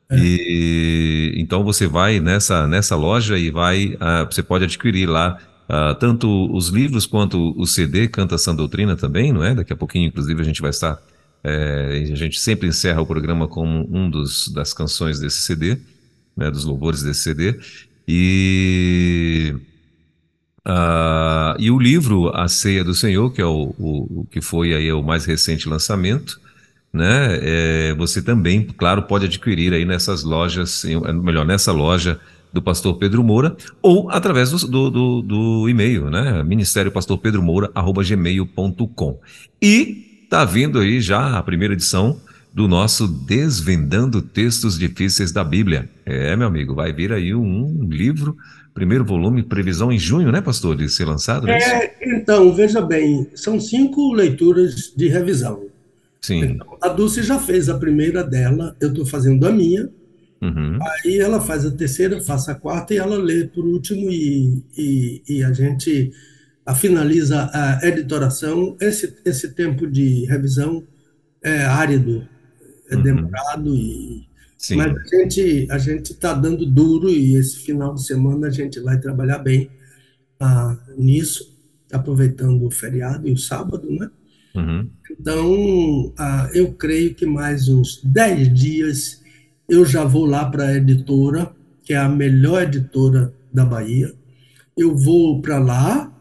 É. E então você vai nessa, nessa loja e vai, uh, você pode adquirir lá uh, tanto os livros quanto o CD Canta Sã Doutrina também, não é? Daqui a pouquinho, inclusive, a gente vai estar. É, a gente sempre encerra o programa com um dos das canções desse CD, né, dos louvores desse CD. E Uh, e o livro A Ceia do Senhor, que é o, o, o que foi aí o mais recente lançamento, né? É, você também, claro, pode adquirir aí nessas lojas, melhor, nessa loja do Pastor Pedro Moura, ou através do, do, do, do e-mail, né? Ministério Pastor Pedro Moura, arroba gmail.com. E tá vindo aí já a primeira edição do nosso Desvendando Textos Difíceis da Bíblia. É, meu amigo, vai vir aí um livro, primeiro volume, previsão em junho, né, pastor, de ser lançado?
É, é então, veja bem, são cinco leituras de revisão.
Sim.
Então, a Dulce já fez a primeira dela, eu estou fazendo a minha,
Uhum.
aí ela faz a terceira, faça a quarta e ela lê por último e, e, e a gente a finaliza a editoração. Esse, esse tempo de revisão é árido, é
Uhum.
demorado, e,
Sim.
mas a gente a gente está dando duro e esse final de semana a gente vai trabalhar bem ah, nisso, aproveitando o feriado e o sábado, né?
Uhum.
Então, ah, eu creio que mais uns 10 dias eu já vou lá para a editora, que é a melhor editora da Bahia. Eu vou para lá,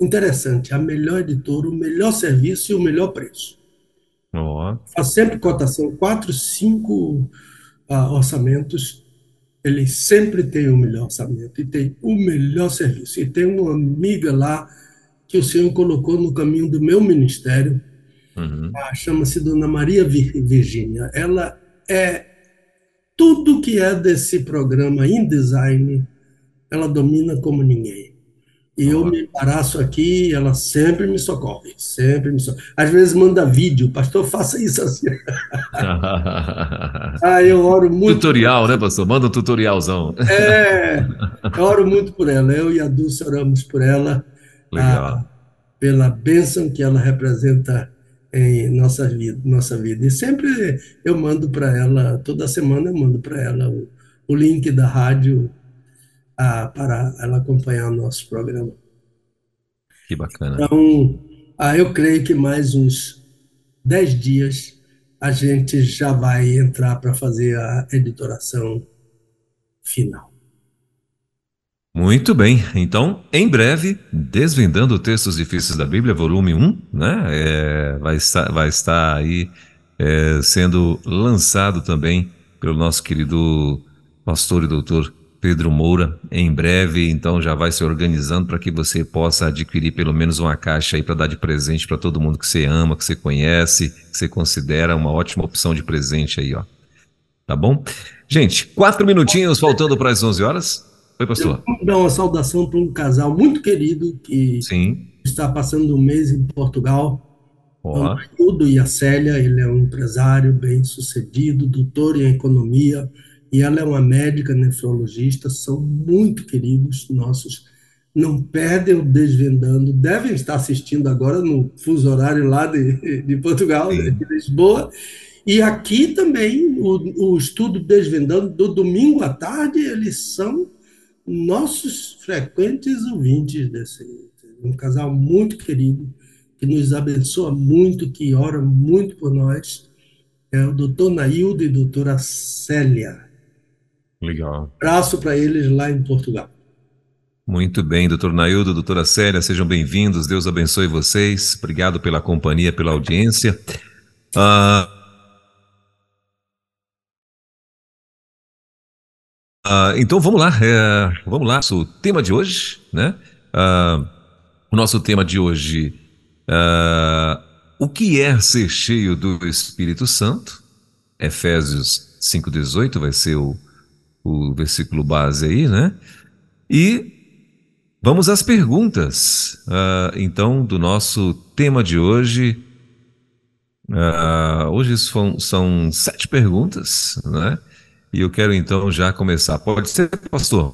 interessante, a melhor editora, o melhor serviço e o melhor preço.
Ó,
Faz sempre cotação, quatro, cinco ah, orçamentos, eles sempre têm o melhor orçamento e tem o melhor serviço. E tem uma amiga lá que o Senhor colocou no caminho do meu ministério,
uhum.
ah, chama-se Dona Maria Vir- Virgínia. Ela é tudo que é desse programa InDesign, ela domina como ninguém. E eu me embaraço aqui, ela sempre me socorre, sempre me socorre. Às vezes manda vídeo, pastor, (laughs) faça isso assim. (laughs) Ah, eu oro muito.
Tutorial, né, pastor? Manda um tutorialzão.
É, (laughs) eu oro muito por ela. Eu e a Dulce oramos por ela,
Legal.
pela bênção que ela representa em nossa vida, nossa vida. E sempre eu mando para ela, toda semana eu mando para ela o, o link da rádio ah, para ela acompanhar o nosso programa.
Que bacana.
Então, ah, eu creio que mais uns 10 dias a gente já vai entrar para fazer a editoração final.
Muito bem. Então, em breve, Desvendando Textos Difíceis da Bíblia, volume 1, né? É, vai, estar, vai estar aí é, sendo lançado também pelo nosso querido pastor e doutor Pedro Moura. Em breve, então, já vai se organizando para que você possa adquirir pelo menos uma caixa aí para dar de presente para todo mundo que você ama, que você conhece, que você considera uma ótima opção de presente aí, ó. Tá bom? Gente, quatro minutinhos faltando para as 11 horas. Oi, pastor.
Vamos dar uma saudação para um casal muito querido que
Sim.
está passando um mês em Portugal.
Ó,
O Hildo e a Célia, ele é um empresário bem sucedido, doutor em economia, e ela é uma médica nefrologista, são muito queridos nossos, não perdem o Desvendando, devem estar assistindo agora no fuso horário lá de, de Portugal,
Sim.
de Lisboa, e aqui também o, o estudo Desvendando, do domingo à tarde, eles são nossos frequentes ouvintes desse, um casal muito querido, que nos abençoa muito, que ora muito por nós, é o doutor Naildo e a doutora Célia.
legal.
Abraço para eles lá em Portugal.
Muito bem, doutor Naildo, doutora Célia, sejam bem-vindos. Deus abençoe vocês. Obrigado pela companhia, pela audiência. Ah, ah, então vamos lá, é, vamos lá. O tema de hoje, né? Ah, o nosso tema de hoje, ah, o que é ser cheio do Espírito Santo? Efésios 5,18 vai ser o, o versículo base aí, né? E vamos às perguntas, então, do nosso tema de hoje. Hoje são, são sete perguntas, né? E eu quero então já começar. Pode ser, pastor?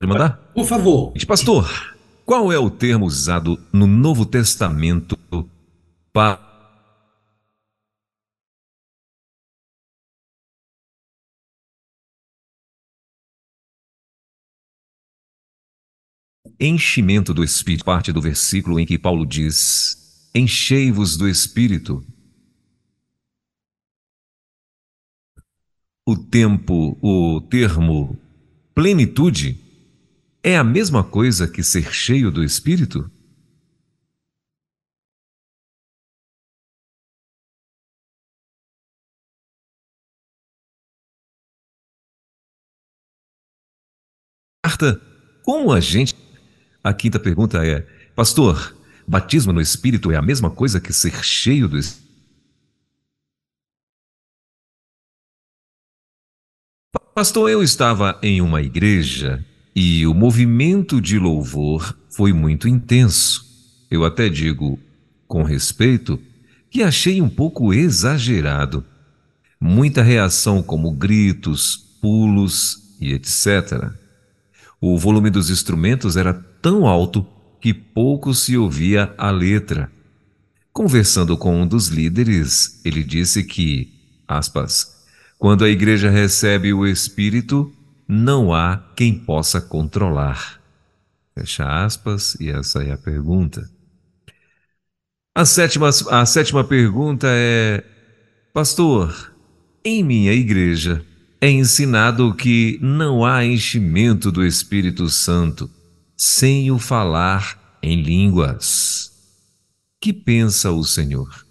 Pode mandar?
Por favor,
Pastor, qual é o termo usado no Novo Testamento para enchimento do Espírito? Parte do versículo em que Paulo diz: Enchei-vos do Espírito. O tempo, o termo plenitude é a mesma coisa que ser cheio do Espírito? Marta, como a gente. A quinta pergunta é: Pastor, batismo no Espírito é a mesma coisa que ser cheio do Espírito? Pastor, eu estava em uma igreja e o movimento de louvor foi muito intenso. Eu até digo, com respeito, que achei um pouco exagerado. Muita reação, como gritos, pulos e etc. O volume dos instrumentos era tão alto que pouco se ouvia a letra. Conversando com um dos líderes, ele disse que, aspas, quando a igreja recebe o Espírito, não há quem possa controlar. Fecha aspas, e essa é a pergunta. A sétima, a sétima pergunta é: Pastor, em minha igreja é ensinado que não há enchimento do Espírito Santo sem o falar em línguas. Que pensa o Senhor?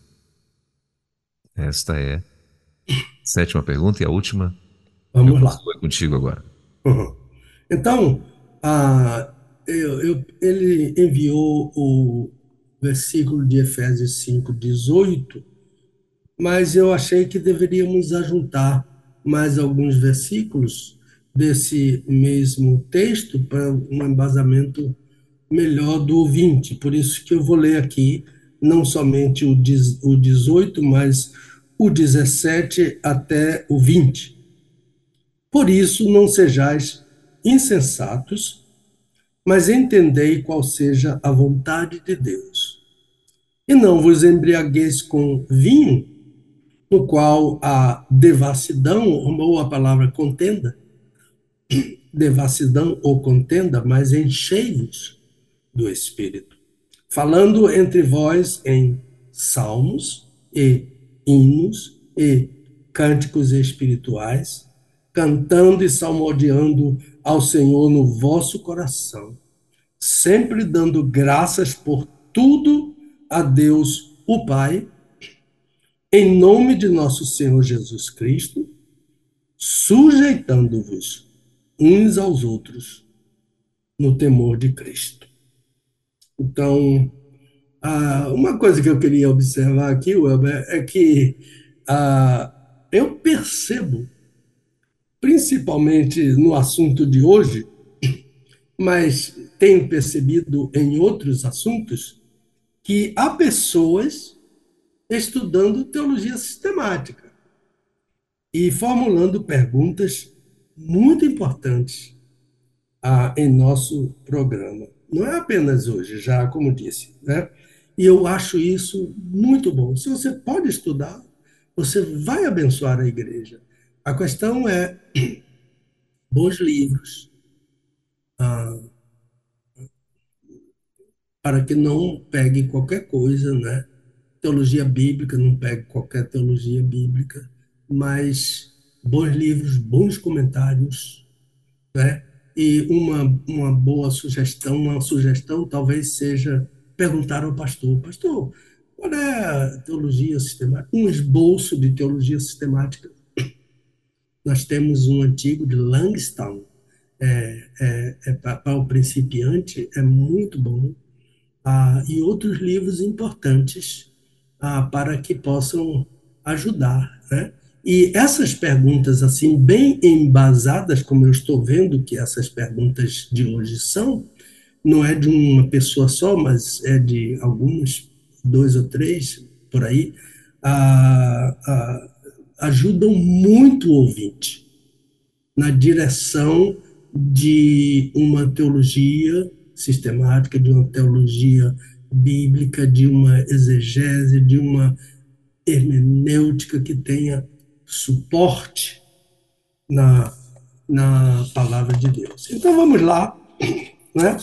Esta é Sétima pergunta e a última.
Vamos lá.
É contigo agora.
Uhum. Então, ah, eu, eu, ele enviou o versículo de Efésios 5, 18, mas eu achei que deveríamos ajuntar mais alguns versículos desse mesmo texto para um embasamento melhor do ouvinte. Por isso que eu vou ler aqui não somente o 18, mas o 17 até o 20. Por isso, não sejais insensatos, mas entendei qual seja a vontade de Deus. E não vos embriagueis com vinho, no qual há devassidão, ou a palavra contenda, devassidão ou contenda, mas enchei-vos do Espírito, falando entre vós em salmos e hinos e cânticos espirituais, cantando e salmodiando ao Senhor no vosso coração, sempre dando graças por tudo a Deus, o Pai, em nome de nosso Senhor Jesus Cristo, sujeitando-vos uns aos outros no temor de Cristo. Então, ah, uma coisa que eu queria observar aqui, Welber, é que ah, eu percebo, principalmente no assunto de hoje, mas tenho percebido em outros assuntos, que há pessoas estudando teologia sistemática e formulando perguntas muito importantes ah, em nosso programa. Não é apenas hoje, já como disse, né? E eu acho isso muito bom. Se você pode estudar, você vai abençoar a igreja. A questão é (clears throat) bons livros, ah, para que não pegue qualquer coisa, né? Teologia bíblica, não pegue qualquer teologia bíblica, mas bons livros, bons comentários, né? E uma, uma boa sugestão, uma sugestão talvez seja perguntaram ao pastor, pastor, qual é a teologia sistemática? Um esboço de teologia sistemática. Nós temos um antigo de Langston, é, é, é para o principiante, é muito bom, ah, e outros livros importantes ah, para que possam ajudar, né? E essas perguntas, assim, bem embasadas, como eu estou vendo que essas perguntas de hoje são, não é de uma pessoa só, mas é de alguns, dois ou três por aí, a, a, ajudam muito o ouvinte na direção de uma teologia sistemática, de uma teologia bíblica, de uma exegese, de uma hermenêutica que tenha suporte na, na palavra de Deus. Então vamos lá, né?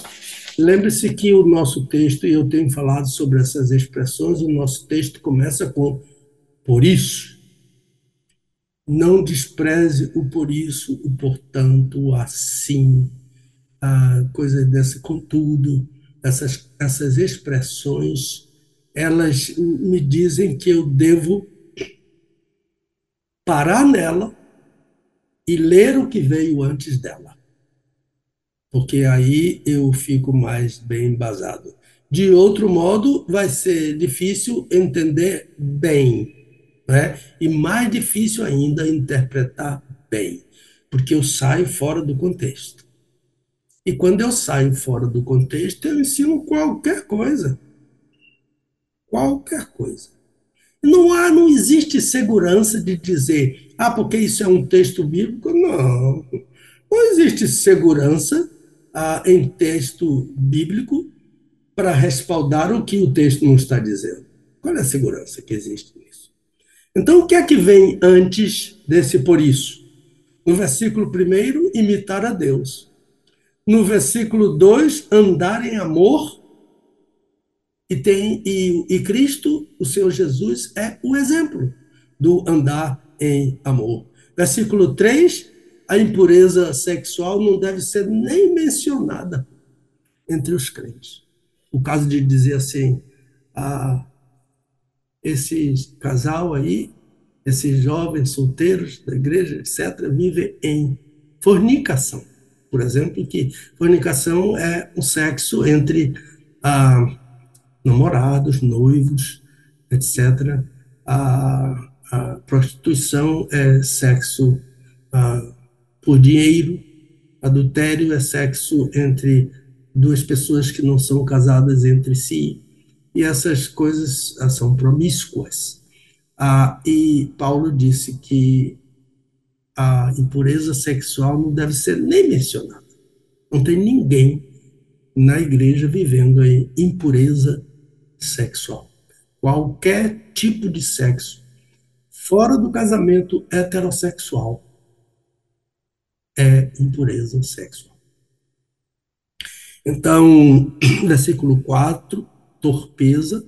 Lembre-se que o nosso texto, e eu tenho falado sobre essas expressões, o nosso texto começa com por isso. Não despreze o por isso, o portanto, o assim, a coisa dessa contudo, essas, essas expressões, elas me dizem que eu devo parar nela e ler o que veio antes dela porque aí eu fico mais bem embasado. De outro modo, vai ser difícil entender bem, né? e mais difícil ainda interpretar bem, porque eu saio fora do contexto. E quando eu saio fora do contexto, eu ensino qualquer coisa. Qualquer coisa. Não há, não existe segurança de dizer, ah, porque isso é um texto bíblico. Não. Não existe segurança ah, em texto bíblico para respaldar o que o texto não está dizendo. Qual é a segurança que existe nisso? Então, o que é que vem antes desse por isso? No versículo 1, imitar a Deus. No versículo 2, andar em amor. E, tem, e, e Cristo, o Senhor Jesus, é o exemplo do andar em amor. Versículo 3, a impureza sexual não deve ser nem mencionada entre os crentes o caso de dizer assim, ah, esse casal aí, esses jovens solteiros da igreja, etc., vivem em fornicação. Por exemplo, que fornicação é o sexo entre ah, namorados, noivos, etc. A, a prostituição é sexo ah, por dinheiro, adultério é sexo entre duas pessoas que não são casadas entre si, e essas coisas ah, são promíscuas. Ah, e Paulo disse que a impureza sexual não deve ser nem mencionada. Não tem ninguém na igreja vivendo em impureza sexual. Qualquer tipo de sexo fora do casamento heterossexual é impureza sexual. Então, (clears throat) versículo 4, torpeza,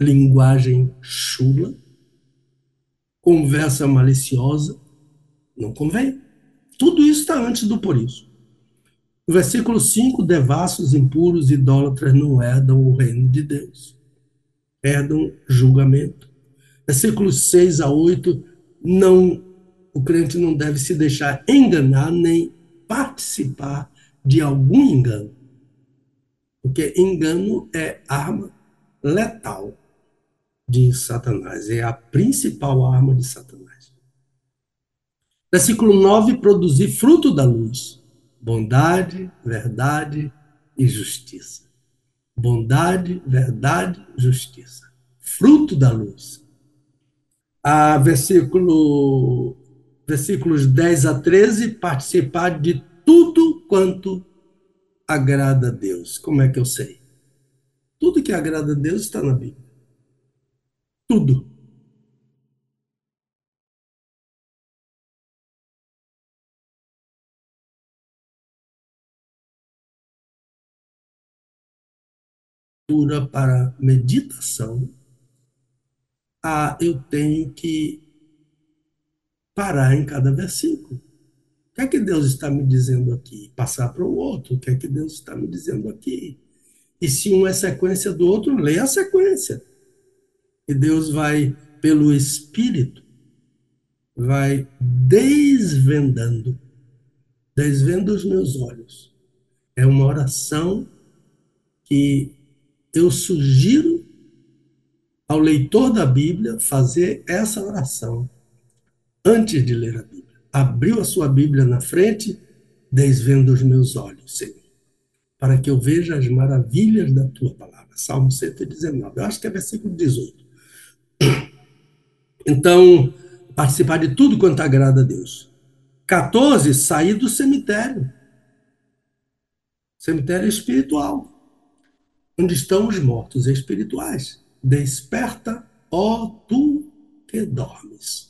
linguagem chula, conversa maliciosa, não convém. Tudo isso está antes do por isso. Versículo 5, devassos, impuros, idólatras não herdam o reino de Deus. Herdam julgamento. Versículos 6 a 8, não, o crente não deve se deixar enganar nem participar de algum engano. Porque engano é arma letal de Satanás, é a principal arma de Satanás. Versículo 9: produzir fruto da luz, bondade, verdade e justiça. Bondade, verdade, justiça. Fruto da luz. A versículo, versículos 10 a 13, participar de tudo quanto agrada a Deus. Como é que eu sei? Tudo que agrada a Deus está na Bíblia. Tudo. para meditação, ah, eu tenho que parar em cada versículo. O que é que Deus está me dizendo aqui? Passar para o outro. O que é que Deus está me dizendo aqui? E se um é sequência do outro, lê a sequência. E Deus vai, pelo Espírito, vai desvendando, desvendo os meus olhos. É uma oração que eu sugiro ao leitor da Bíblia fazer essa oração antes de ler a Bíblia abriu a sua Bíblia na frente, desvenda os meus olhos, Senhor, para que eu veja as maravilhas da tua palavra. Salmo 119, eu acho que é versículo 18. Então, participar de tudo quanto agrada a Deus. 14, sair do cemitério. Cemitério espiritual, onde estão os mortos espirituais. Desperta, ó tu que dormes.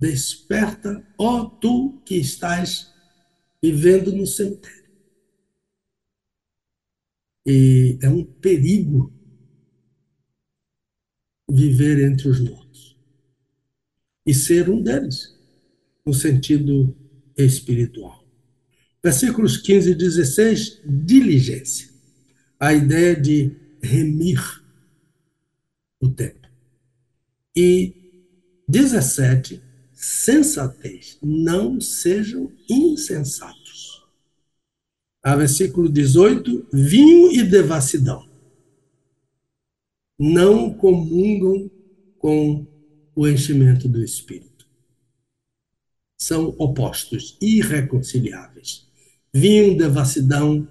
Desperta, ó tu que estás vivendo no cemitério. E é um perigo viver entre os mortos e ser um deles, no sentido espiritual. Versículos 15 e 16, diligência. A ideia de remir o tempo. E 17, sensatez. Não sejam insensatos. A versículo 18: vinho e devassidão não comungam com o enchimento do Espírito. São opostos, irreconciliáveis. Vinho devassidão,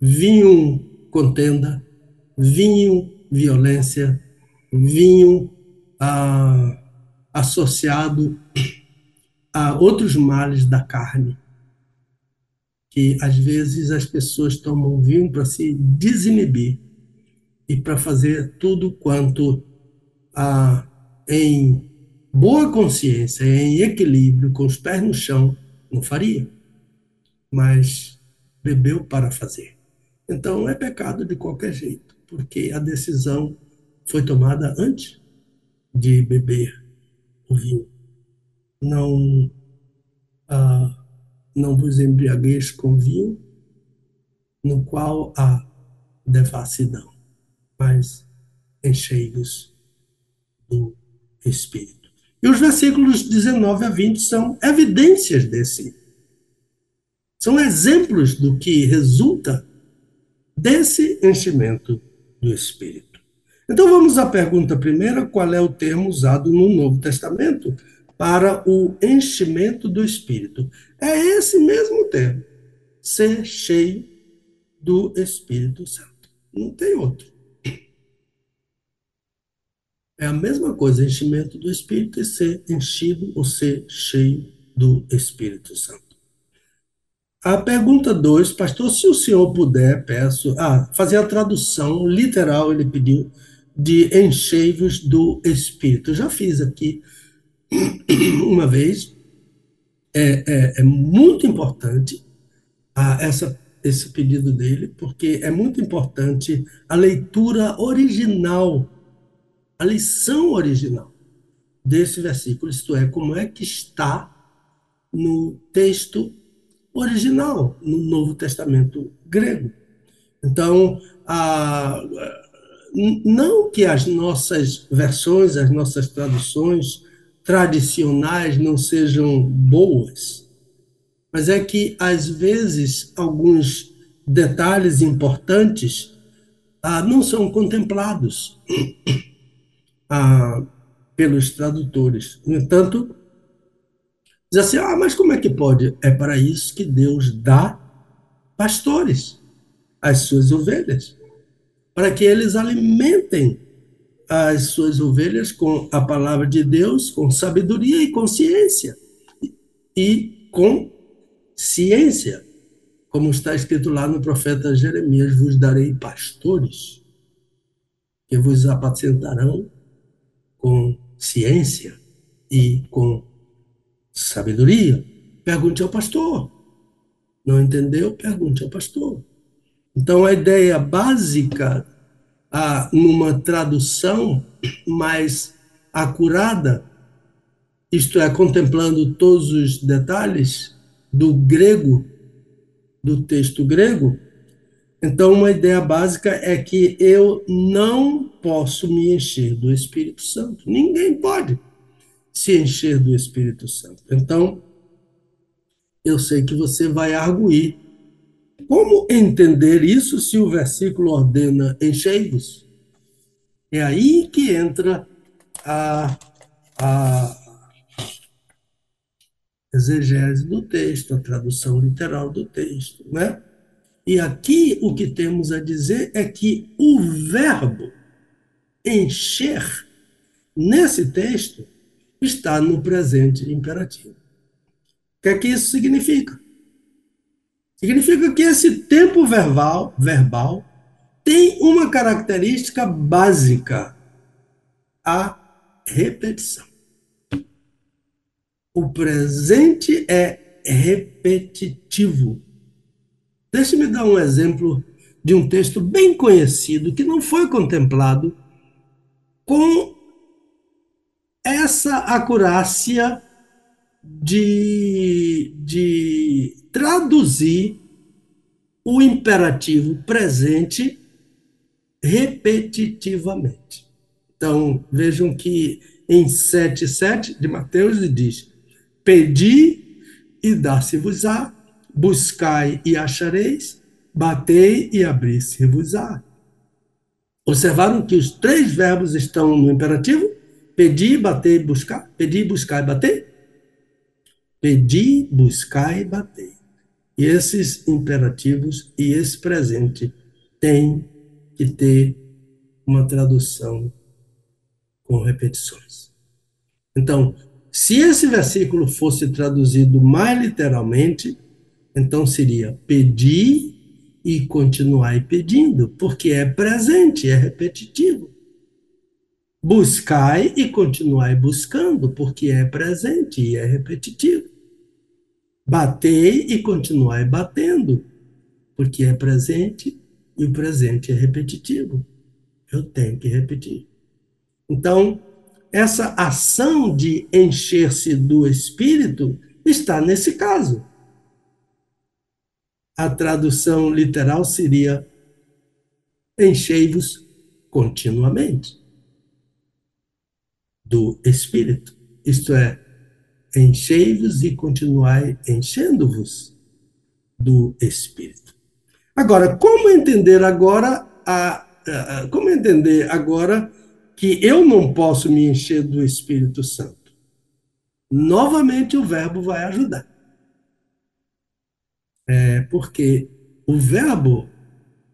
vinho contenda, vinho violência, vinho ah, associado a outros males da carne, que às vezes as pessoas tomam vinho para se desinibir e para fazer tudo quanto ah, em boa consciência, em equilíbrio, com os pés no chão, não faria, mas bebeu para fazer. Então é pecado de qualquer jeito, porque a decisão foi tomada antes de beber o vinho. Não, ah, não vos embriagueis com vinho, no qual há devassidão, mas enchei-vos do Espírito. E os versículos 19 a 20 são evidências desse. São exemplos do que resulta desse enchimento do Espírito. Então vamos à pergunta primeira: qual é o termo usado no Novo Testamento para o enchimento do Espírito? É esse mesmo termo, ser cheio do Espírito Santo. Não tem outro. É a mesma coisa, enchimento do Espírito e ser enchido ou ser cheio do Espírito Santo. A pergunta 2, pastor, se o senhor puder, peço. Ah, fazer a tradução literal, ele pediu, de enchei-vos do Espírito. Já fiz aqui (clears throat) uma vez. É, é, é muito importante ah, essa, esse pedido dele, porque é muito importante a leitura original a lição original desse versículo, isto é, como é que está no texto original, no Novo Testamento grego. Então, a, não que as nossas versões, as nossas traduções tradicionais não sejam boas, mas é que, às vezes, alguns detalhes importantes ah, não são contemplados (clears throat) pelos tradutores. No entanto, diz assim: ah, mas como é que pode? É para isso que Deus dá pastores às suas ovelhas, para que eles alimentem as suas ovelhas com a palavra de Deus, com sabedoria e consciência, e com ciência, como está escrito lá no profeta Jeremias: vos darei pastores que vos apacentarão com ciência e com sabedoria, pergunte ao pastor. Não entendeu? Pergunte ao pastor. Então, a ideia básica, a, numa tradução mais acurada, isto é, contemplando todos os detalhes do grego, do texto grego, então, uma ideia básica é que eu não posso me encher do Espírito Santo. Ninguém pode se encher do Espírito Santo. Então, eu sei que você vai arguir. Como entender isso se o versículo ordena enchei-vos? É aí que entra a, a exegese do texto, a tradução literal do texto, né? E aqui o que temos a dizer é que o verbo encher, nesse texto, está no presente imperativo. O que é que isso significa? Significa que esse tempo verbal, verbal tem uma característica básica, a repetição. O presente é repetitivo. Deixe-me dar um exemplo de um texto bem conhecido que não foi contemplado com essa acurácia de, de traduzir o imperativo presente repetitivamente. Então, vejam que em 7,7 de Mateus ele diz: Pedi e dá-se-vos-á, buscai e achareis, batei e abri-se-vos-á. Observaram que os três verbos estão no imperativo? Pedir, bater e buscar. Pedir, buscar e bater. Pedir, buscar e bater. E esses imperativos e esse presente têm que ter uma tradução com repetições. Então, se esse versículo fosse traduzido mais literalmente, então seria pedir e continuar pedindo, porque é presente, é repetitivo. Buscai e continuai buscando, porque é presente e é repetitivo. Batei e continuai batendo, porque é presente e o presente é repetitivo. Eu tenho que repetir. Então, essa ação de encher-se do Espírito está nesse caso a tradução literal seria enchei-vos continuamente do Espírito. Isto é, enchei-vos e continuai enchendo-vos do Espírito. Agora, como entender agora a, a, como entender agora que eu não posso me encher do Espírito Santo? Novamente o verbo vai ajudar é, porque o verbo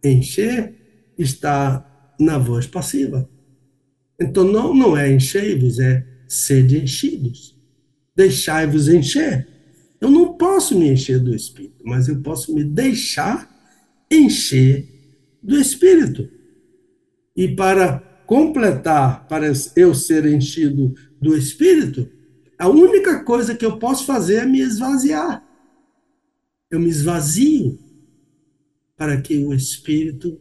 encher está na voz passiva. Então não, não é enchei-vos, é sede enchidos. Deixai-vos encher. Eu não posso me encher do Espírito, mas eu posso me deixar encher do Espírito. E para completar, para eu ser enchido do Espírito, a única coisa que eu posso fazer é me esvaziar eu me esvazio para que o Espírito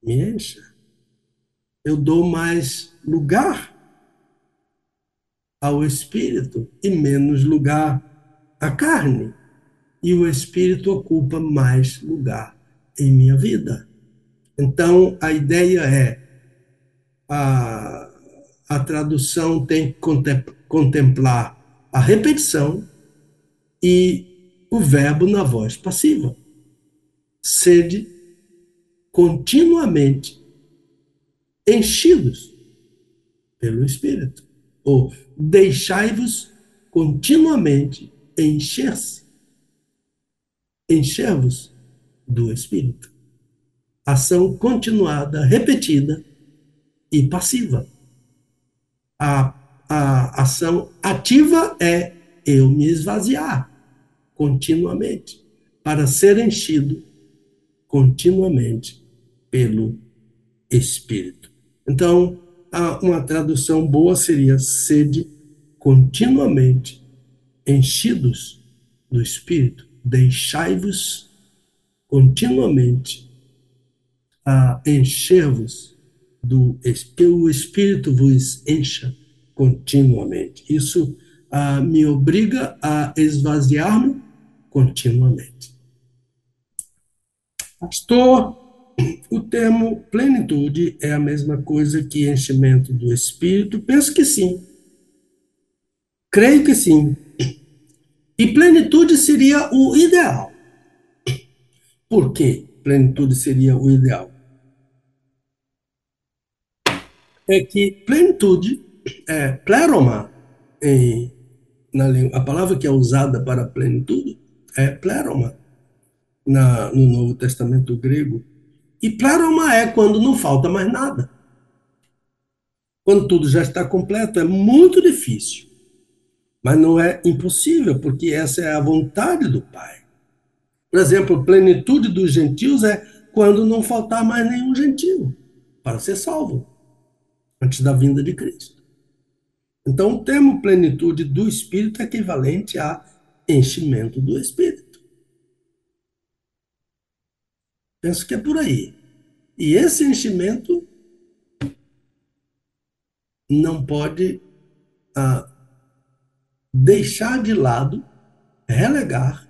me encha. Eu dou mais lugar ao Espírito e menos lugar à carne. E o Espírito ocupa mais lugar em minha vida. Então, a ideia é: a, a tradução tem que contemplar a repetição e o verbo na voz passiva. Sede continuamente enchidos pelo Espírito. Ou deixai-vos continuamente encher-se. Encher-vos do Espírito. Ação continuada, repetida e passiva. A, a ação ativa é eu me esvaziar continuamente, para ser enchido continuamente pelo Espírito. Então, uma tradução boa seria sede continuamente enchidos do Espírito, deixai-vos continuamente encher-vos do que o Espírito vos encha continuamente. Isso ah, me obriga a esvaziar-me continuamente. Pastor, o termo plenitude é a mesma coisa que enchimento do Espírito? Penso que sim. Creio que sim. E plenitude seria o ideal. Por que plenitude seria o ideal? É que plenitude é pleroma, em, na, a palavra que é usada para plenitude, é pleroma na, no Novo Testamento grego. E pleroma é quando não falta mais nada. Quando tudo já está completo, é muito difícil. Mas não é impossível, porque essa é a vontade do Pai. Por exemplo, plenitude dos gentios é quando não faltar mais nenhum gentio para ser salvo, antes da vinda de Cristo. Então, o termo plenitude do Espírito é equivalente a enchimento do Espírito. Penso que é por aí. E esse enchimento não pode ah, deixar de lado, relegar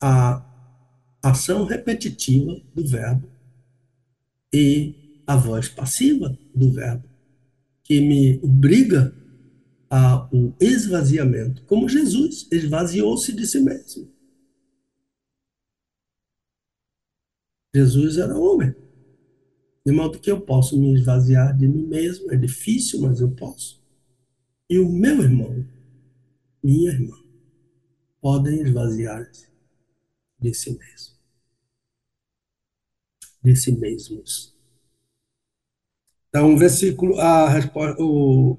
a ação repetitiva do verbo e a voz passiva do verbo, que me obriga ao esvaziamento, como Jesus esvaziou-se de si mesmo. Jesus era homem. De modo que eu posso me esvaziar de mim mesmo, é difícil, mas eu posso. E o meu irmão, minha irmã, podem esvaziar-se de si mesmo. De si mesmos. Então, o versículo, a, resposta,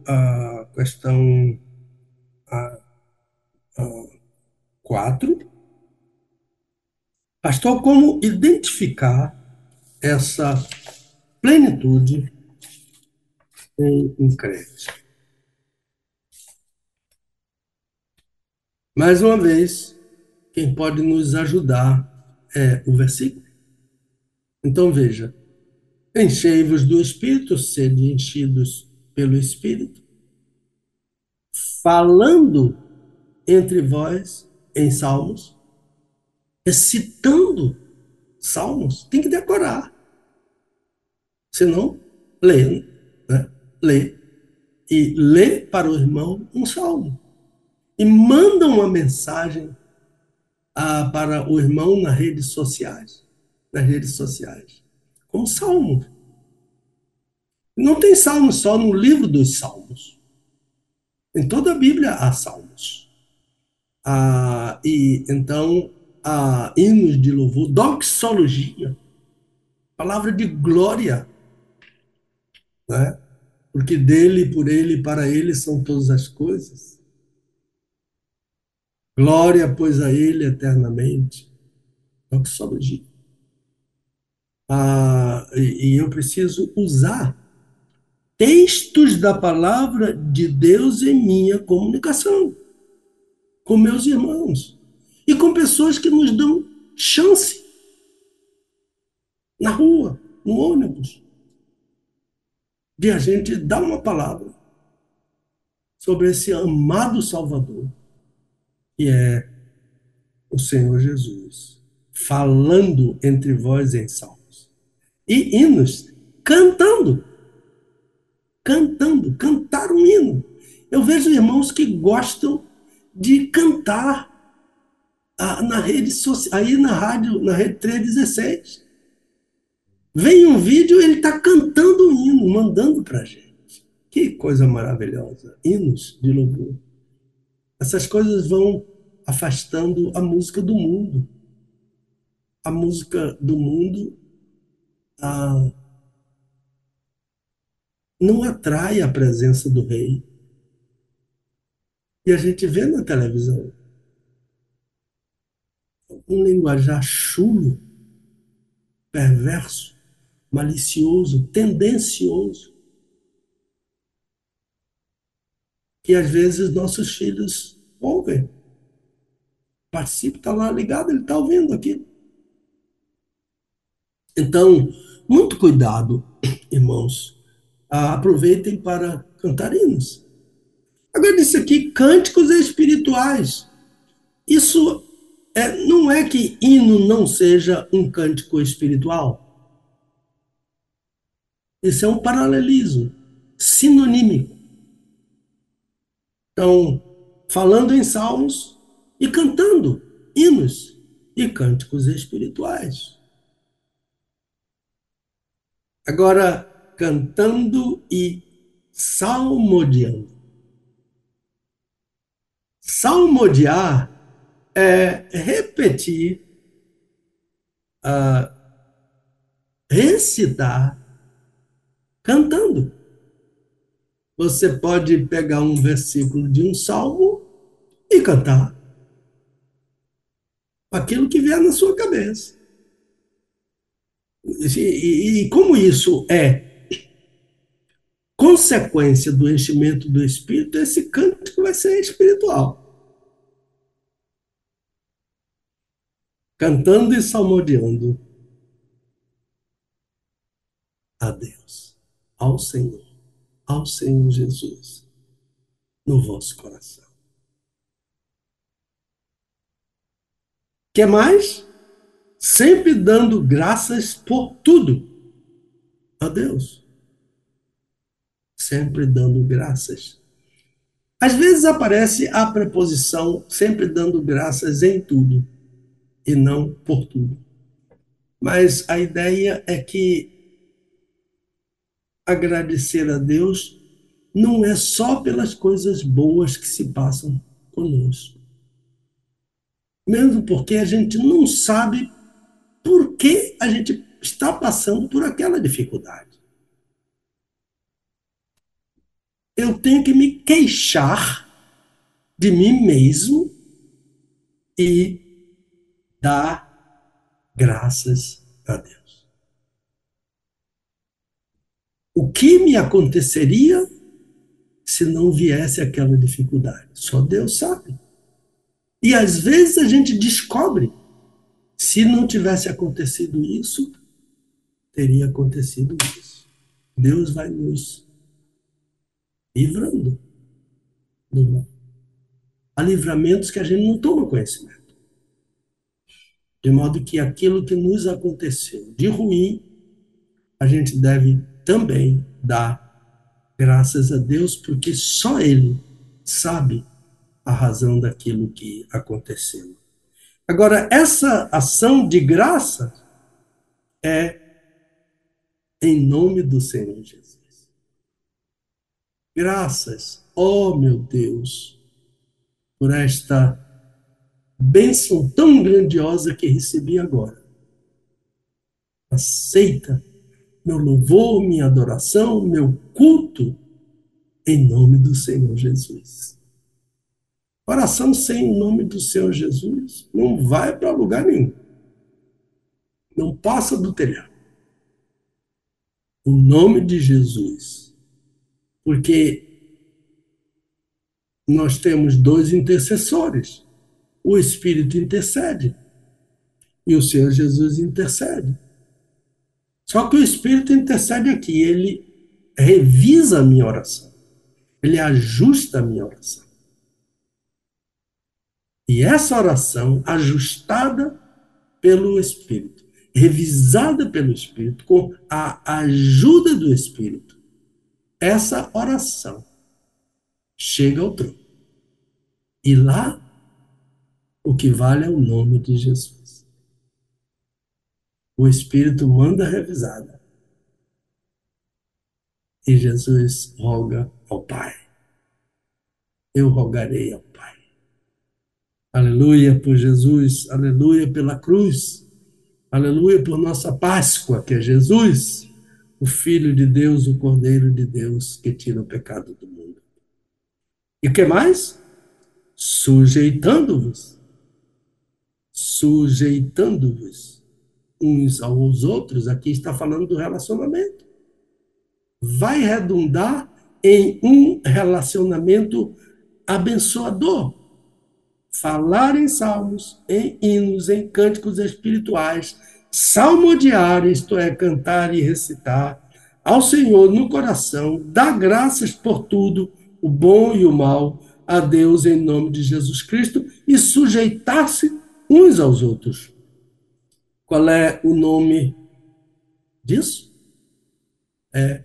a questão a, a, 4. Pastor, como identificar essa plenitude em um crente? Mais uma vez, quem pode nos ajudar é o versículo. Então veja: enchei-vos do Espírito, sede enchidos pelo Espírito, falando entre vós em salmos, recitando salmos, tem que decorar. Senão, lê, né? lê. E lê para o irmão um salmo. E manda uma mensagem ah, para o irmão nas redes sociais. Nas redes sociais. Com salmo. Não tem salmo só no livro dos salmos. Em toda a Bíblia há salmos. Ah, e então, ah, hinos de louvor, doxologia, palavra de glória, né? porque dele, por ele, para ele são todas as coisas. Glória, pois, a ele eternamente. Doxologia. Ah, e, e eu preciso usar textos da palavra de Deus em minha comunicação com meus irmãos e com pessoas que nos dão chance na rua, no ônibus, de a gente dar uma palavra sobre esse amado Salvador, que é o Senhor Jesus, falando entre vós em salmos e hinos, cantando. Cantando, cantar um hino. Eu vejo irmãos que gostam de cantar na rede social, aí na rádio, na rede 316. Vem um vídeo, ele está cantando um hino, mandando para a gente. Que coisa maravilhosa. Hinos de louvor. Essas coisas vão afastando a música do mundo. A música do mundo a, não atrai a presença do rei. E a gente vê na televisão um linguajar chulo, perverso, malicioso, tendencioso, que às vezes nossos filhos ouvem. Participa, está lá ligado, ele está ouvindo aqui. Então, muito cuidado, (coughs) irmãos. aproveitem para cantar hinos. Agora, disse aqui, cânticos espirituais. Isso é, não é que hino não seja um cântico espiritual. Isso é um paralelismo sinonímico. Então, falando em salmos e cantando hinos e cânticos espirituais. Agora, cantando e salmodiando. Salmodiar é repetir, uh, recitar, cantando. Você pode pegar um versículo de um salmo e cantar aquilo que vier na sua cabeça. E, e, e como isso é consequência do enchimento do Espírito, esse canto vai ser espiritual. Cantando e salmodiando a Deus, ao Senhor, ao Senhor Jesus, no vosso coração. Que mais? Sempre dando graças por tudo a Deus sempre dando graças. Às vezes aparece a preposição sempre dando graças em tudo e não por tudo. Mas a ideia é que agradecer a Deus não é só pelas coisas boas que se passam conosco. Mesmo porque a gente não sabe por que a gente está passando por aquela dificuldade. Eu tenho que me queixar de mim mesmo e dar graças a Deus. O que me aconteceria se não viesse aquela dificuldade? Só Deus sabe. E às vezes a gente descobre, se não tivesse acontecido isso, teria acontecido isso. Deus vai nos livrando do mal. Há livramentos que a gente não toma conhecimento. De modo que aquilo que nos aconteceu de ruim, a gente deve também dar graças a Deus, porque só Ele sabe a razão daquilo que aconteceu. Agora, essa ação de graça é em nome do Senhor Jesus. Graças, oh meu Deus, por esta bênção tão grandiosa que recebi agora. Aceita meu louvor, minha adoração, meu culto, em nome do Senhor Jesus. Oração sem o nome do Senhor Jesus não vai para lugar nenhum. Não passa do telhado. O nome de Jesus. Porque nós temos dois intercessores o Espírito intercede. E o Senhor Jesus intercede. Só que o Espírito intercede aqui, ele revisa a minha oração. Ele ajusta a minha oração. E essa oração, ajustada pelo Espírito, revisada pelo Espírito, com a ajuda do Espírito, essa oração chega ao trono. E lá o que vale é o nome de Jesus. O Espírito manda revisada. E Jesus roga ao Pai. Eu rogarei ao Pai. Aleluia por Jesus, aleluia pela cruz, aleluia por nossa Páscoa, que é Jesus, o Filho de Deus, o Cordeiro de Deus, que tira o pecado do mundo. E o que mais? Sujeitando-vos sujeitando-vos uns aos outros, aqui está falando do relacionamento. Vai redundar em um relacionamento abençoador. Falar em salmos, em hinos, em cânticos espirituais, salmodiar, isto é, cantar e recitar, ao Senhor no coração, dar graças por tudo, o bom e o mal, a Deus em nome de Jesus Cristo e sujeitar-se uns aos outros. Qual é o nome disso? É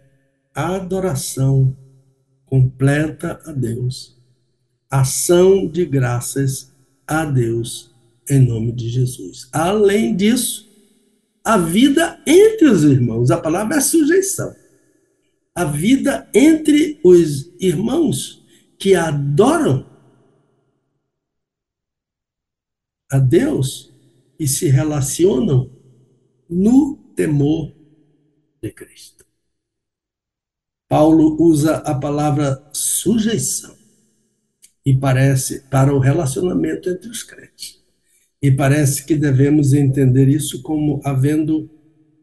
adoração completa a Deus, ação de graças a Deus em nome de Jesus. Além disso, a vida entre os irmãos, a palavra é sujeição. A vida entre os irmãos que adoram a Deus e se relacionam no temor de Cristo. Paulo usa a palavra sujeição e parece para o relacionamento entre os crentes. E parece que devemos entender isso como havendo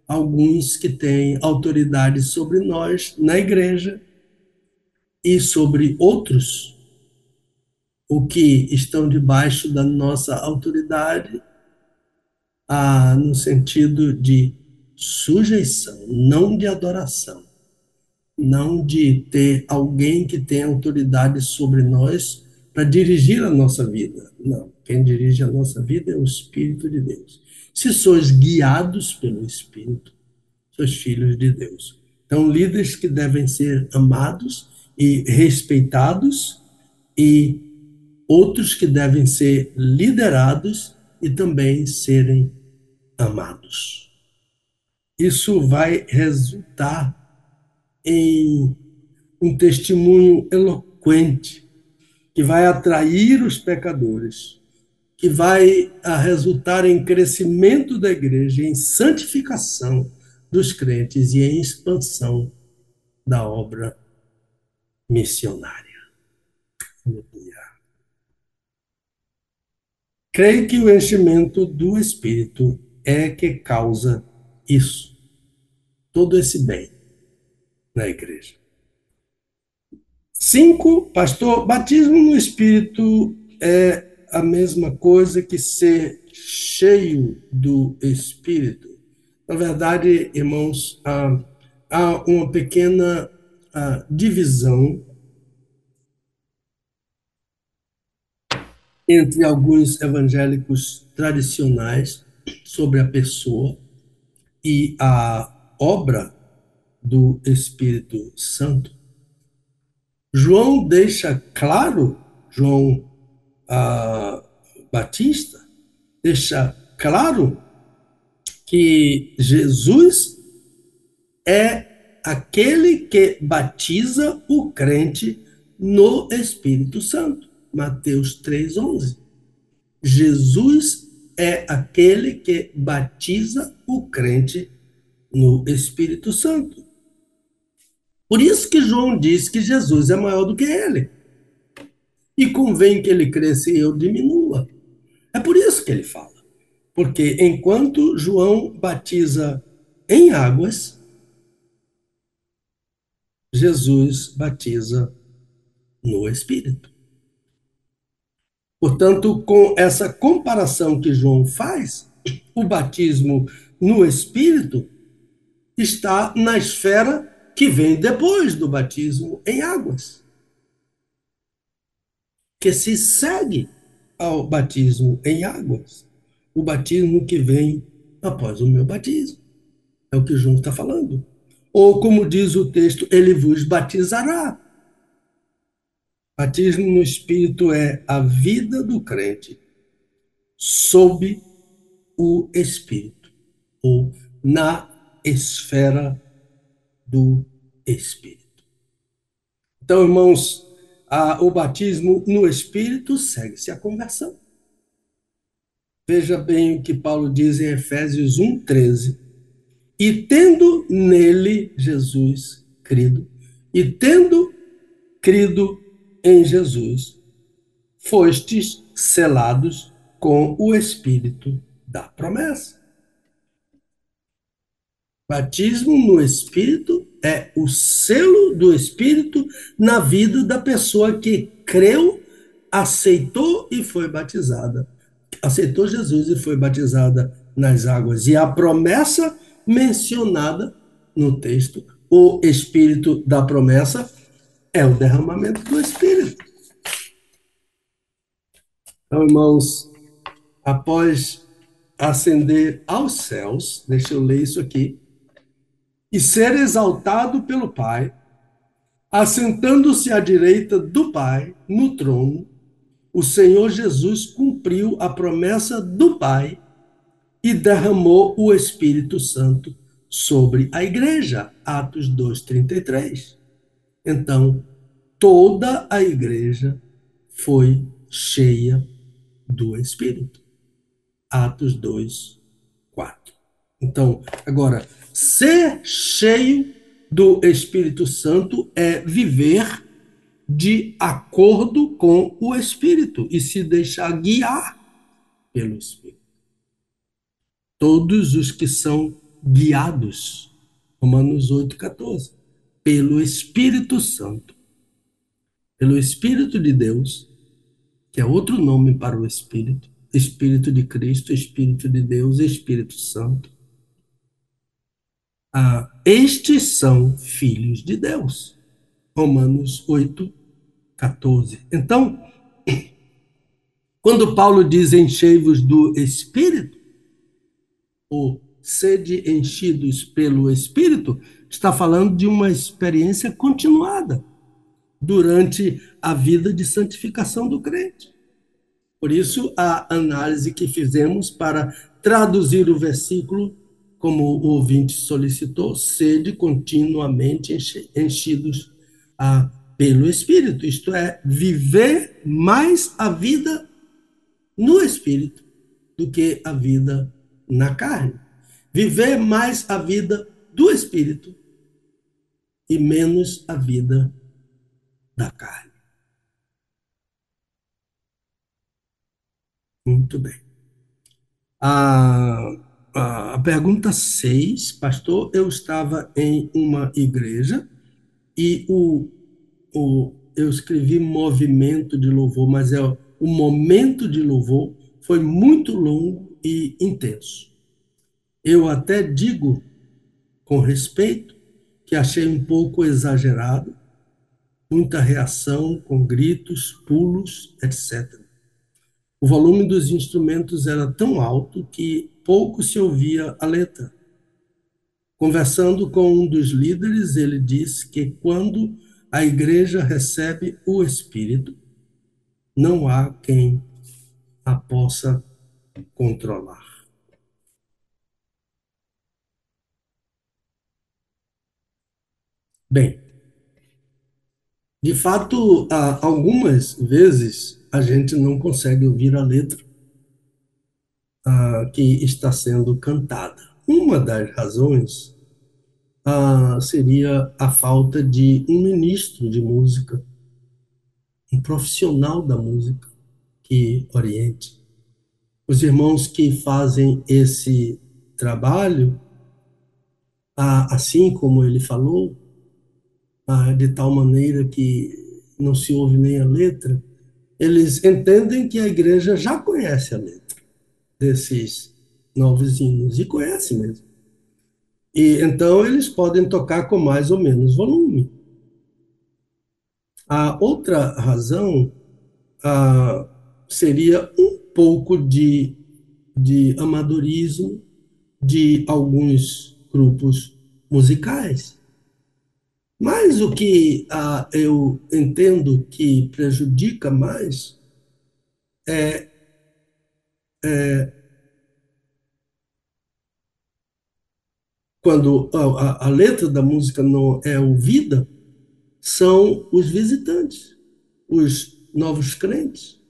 alguns que têm autoridade sobre nós na igreja e sobre outros o que estão debaixo da nossa autoridade, no sentido de sujeição, não de adoração, não de ter alguém que tem autoridade sobre nós para dirigir a nossa vida. Não, quem dirige a nossa vida é o Espírito de Deus. Se sois guiados pelo Espírito, sois filhos de Deus. Então, líderes que devem ser amados e respeitados e outros que devem ser liderados e também serem amados. isso vai resultar em um testemunho eloquente que vai atrair os pecadores, que vai resultar em crescimento da igreja, em santificação dos crentes e em expansão da obra missionária. Creio que o enchimento do Espírito é que causa isso, todo esse bem na igreja. Cinco, pastor, batismo no Espírito é a mesma coisa que ser cheio do Espírito. Na verdade, irmãos, há, há uma pequena divisão entre alguns evangélicos tradicionais sobre a pessoa e a obra do Espírito Santo. João deixa claro, João ah, Batista, deixa claro que Jesus é aquele que batiza o crente no Espírito Santo. Mateus 3:11. Jesus é aquele que batiza o crente no Espírito Santo. Por isso que João diz que Jesus é maior do que ele. E convém que ele cresça e eu diminua. É por isso que ele fala. Porque enquanto João batiza em águas, Jesus batiza no Espírito. Portanto, com essa comparação que João faz, o batismo no Espírito está na esfera que vem depois do batismo em águas, que se segue ao batismo em águas, o batismo que vem após o meu batismo. É o que João está falando. Ou, como diz o texto, ele vos batizará Batismo no Espírito é a vida do crente sob o Espírito, ou na esfera do Espírito. Então, irmãos, a, o batismo no Espírito segue-se a conversão. Veja bem o que Paulo diz em Efésios 1,13. E tendo nele, Jesus, crido, e tendo crido em Jesus, fostes selados com o Espírito da promessa. Batismo no Espírito é o selo do Espírito na vida da pessoa que creu, aceitou e foi batizada. Aceitou Jesus e foi batizada nas águas. E a promessa mencionada no texto, o Espírito da promessa, é o derramamento do Espírito. Então, irmãos, após ascender aos céus, deixa eu ler isso aqui, e ser exaltado pelo Pai, assentando-se à direita do Pai no trono, o Senhor Jesus cumpriu a promessa do Pai e derramou o Espírito Santo sobre a igreja. Atos 2:33. Então, toda a igreja foi cheia do Espírito. Atos 2, 4. Então, agora, ser cheio do Espírito Santo é viver de acordo com o Espírito e se deixar guiar pelo Espírito. Todos os que são guiados, Romanos 8, 14 pelo Espírito Santo, pelo Espírito de Deus, que é outro nome para o Espírito, Espírito de Cristo, Espírito de Deus, Espírito Santo. Ah, estes são filhos de Deus. Romanos 8, 14. Então, quando Paulo diz enchei-vos do Espírito, ou sede enchidos pelo Espírito, está falando de uma experiência continuada durante a vida de santificação do crente. Por isso, a análise que fizemos para traduzir o versículo como o ouvinte solicitou, sede continuamente enchidos ah, pelo Espírito, isto é, viver mais a vida no Espírito do que a vida na carne. Viver mais a vida do Espírito e menos a vida da carne. Muito bem. A a, pergunta 6, pastor, eu estava em uma igreja e o, o, eu escrevi movimento de louvor, mas é o momento de louvor foi muito longo e intenso. Eu até digo, com respeito, que achei um pouco exagerado, muita reação com gritos, pulos, etc. O volume dos instrumentos era tão alto que pouco se ouvia a letra. Conversando com um dos líderes, ele disse que quando a igreja recebe o Espírito, não há quem a possa controlar. Bem, de fato, algumas vezes a gente não consegue ouvir a letra ah, que está sendo cantada. Uma das razões ah, seria a falta de um ministro de música, um profissional da música que oriente. Os irmãos que fazem esse trabalho, ah, assim como ele falou, de tal maneira que não se ouve nem a letra, eles entendem que a igreja já conhece a letra desses novos hinos, e conhece mesmo. E então eles podem tocar com mais ou menos volume. A outra razão seria um pouco de, de amadorismo de alguns grupos musicais. Mas o que ah, eu entendo que prejudica mais é é, quando a, a, letra da música não é ouvida, são os visitantes, os novos crentes.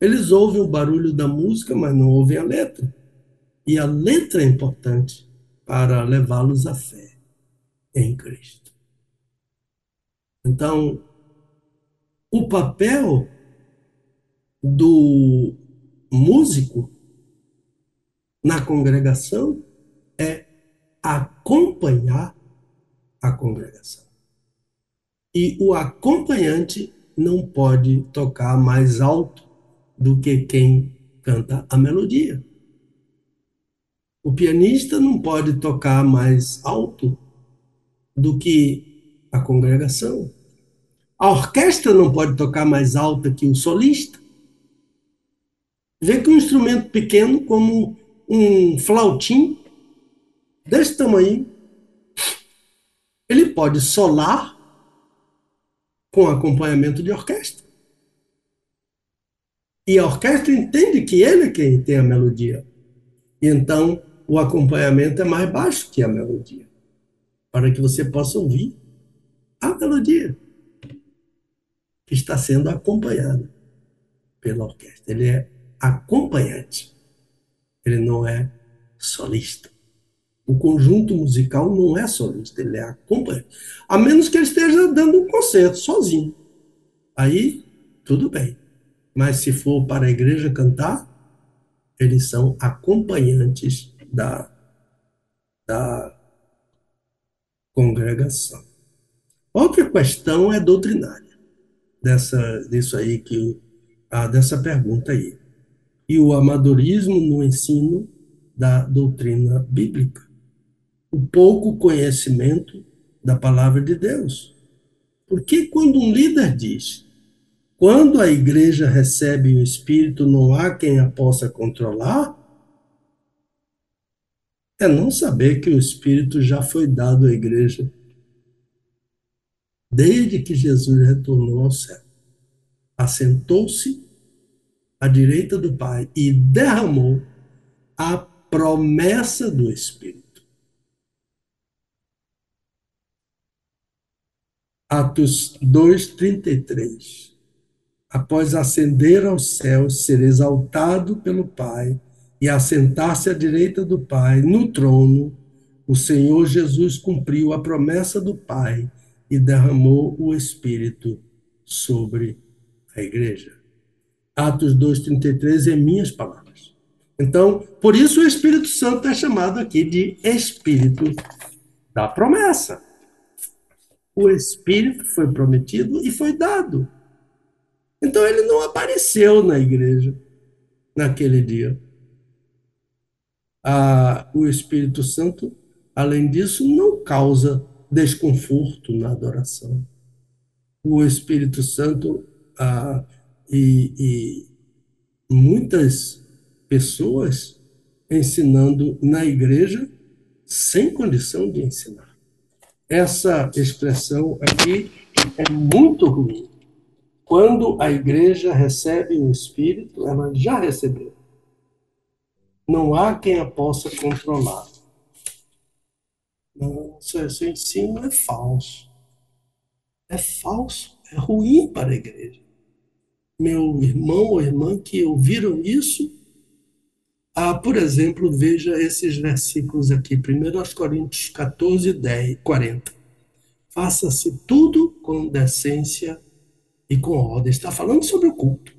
Eles ouvem o barulho da música, mas não ouvem a letra. E a letra é importante para levá-los à fé em Cristo. Então, o papel do músico na congregação é acompanhar a congregação. E o acompanhante não pode tocar mais alto do que quem canta a melodia. O pianista não pode tocar mais alto do que a congregação. A orquestra não pode tocar mais alta que o solista. Vê que um instrumento pequeno, como um flautim, desse tamanho, ele pode solar com acompanhamento de orquestra. E a orquestra entende que ele é quem tem a melodia. E então o acompanhamento é mais baixo que a melodia, para que você possa ouvir a melodia que está sendo acompanhada pela orquestra. Ele é acompanhante. Ele não é solista. O conjunto musical não é solista, ele é acompanhante. A menos que ele esteja dando um concerto sozinho. Aí, tudo bem. Mas se for para a igreja cantar, eles são acompanhantes da, da congregação. Outra questão é doutrinária, dessa, disso aí que, ah, dessa pergunta aí e o amadorismo no ensino da doutrina bíblica. O pouco conhecimento da palavra de Deus. Porque quando um líder diz, quando a igreja recebe o Espírito, não há quem a possa controlar, é não saber que o Espírito já foi dado à igreja desde que Jesus retornou ao céu. Assentou-se à direita do Pai e derramou a promessa do Espírito. Atos 2:33 Após ascender ao céu, ser exaltado pelo Pai e assentar-se à direita do Pai no trono, o Senhor Jesus cumpriu a promessa do Pai e derramou o Espírito sobre a igreja. Atos 2,33 é minhas palavras. Então, por isso o Espírito Santo é chamado aqui de Espírito da promessa. O Espírito foi prometido e foi dado. Então ele não apareceu na igreja naquele dia. Ah, o Espírito Santo, além disso, não causa desconforto na adoração. O Espírito Santo ah, e, e muitas pessoas ensinando na igreja sem condição de ensinar. Essa expressão aqui é muito ruim. Quando a igreja recebe o Espírito, ela já recebeu. Não há quem a possa controlar. Não, seu, seu ensino é falso. É falso, é ruim para a igreja. Meu irmão ou irmã que ouviram isso, ah, por exemplo, veja esses versículos aqui, 1 Coríntios 14, 10, 40. Faça-se tudo com decência e com ordem. Está falando sobre o culto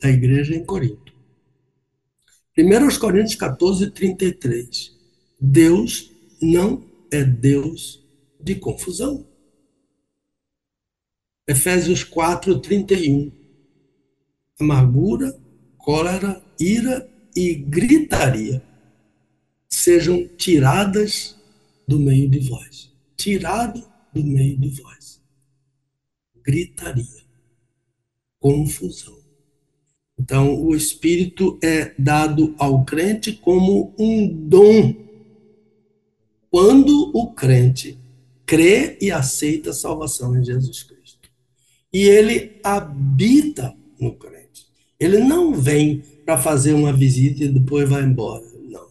da igreja em Corinto. 1 Coríntios 14, 33. Deus não é Deus de confusão. Efésios 4, 31. Amargura, cólera, ira e gritaria sejam tiradas do meio de vós. Tirado do meio de vós. Gritaria. Confusão. Então, o Espírito é dado ao crente como um dom. Quando o crente crê e aceita a salvação em Jesus Cristo. E ele habita no crente. Ele não vem para fazer uma visita e depois vai embora. Não.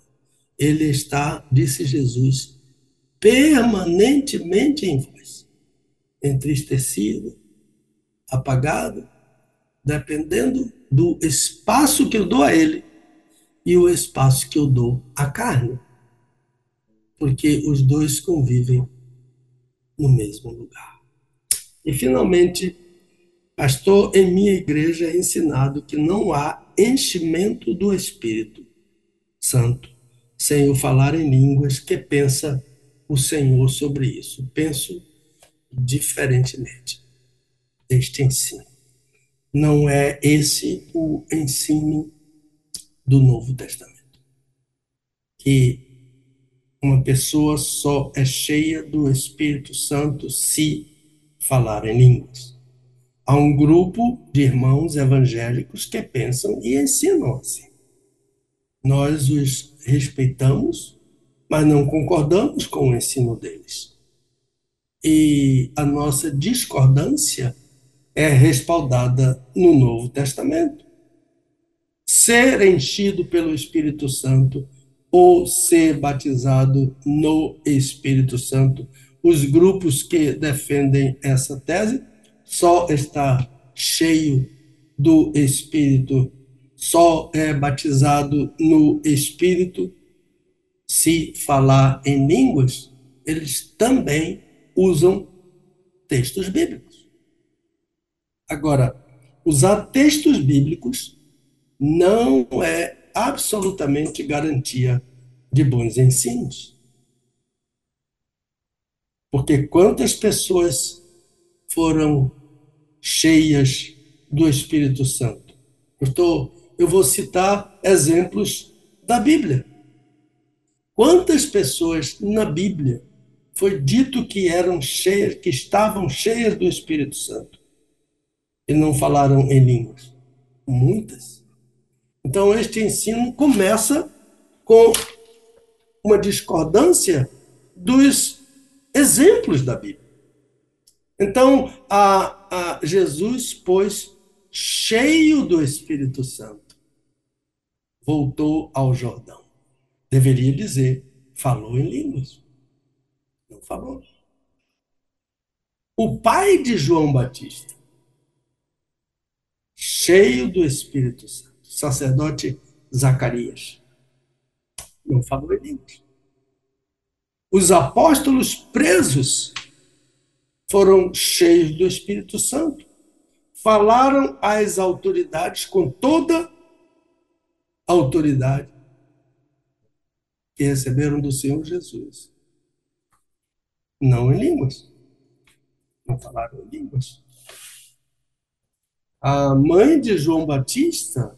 Ele está, disse Jesus, permanentemente em vós, entristecido, apagado, dependendo do espaço que eu dou a ele e o espaço que eu dou à carne. Porque os dois convivem no mesmo lugar. E, finalmente, Pastor, em minha igreja é ensinado que não há enchimento do Espírito Santo sem o falar em línguas. Que pensa o Senhor sobre isso? Penso diferentemente deste ensino. Não é esse o ensino do Novo Testamento. Que uma pessoa só é cheia do Espírito Santo se falar em línguas a um grupo de irmãos evangélicos que pensam e ensinam assim. Nós os respeitamos, mas não concordamos com o ensino deles. E a nossa discordância é respaldada no Novo Testamento. Ser enchido pelo Espírito Santo ou ser batizado no Espírito Santo, os grupos que defendem essa tese só está cheio do Espírito, só é batizado no Espírito se falar em línguas, eles também usam textos bíblicos. Agora, usar textos bíblicos não é absolutamente garantia de bons ensinos. Porque quantas pessoas foram cheias do Espírito Santo. Eu, estou, eu vou citar exemplos da Bíblia. Quantas pessoas na Bíblia foi dito que eram cheias, que estavam cheias do Espírito Santo e não falaram em línguas? Muitas. Então este ensino começa com uma discordância dos exemplos da Bíblia. Então, a, a Jesus, pois, cheio do Espírito Santo, voltou ao Jordão. Deveria dizer, falou em línguas. Não falou. o pai de João Batista, cheio do Espírito Santo, sacerdote Zacarias, não falou em línguas. Os apóstolos presos foram cheios do Espírito Santo. Falaram às autoridades com toda a autoridade que receberam do Senhor Jesus. Não em línguas. Não falaram em línguas. A mãe de João Batista,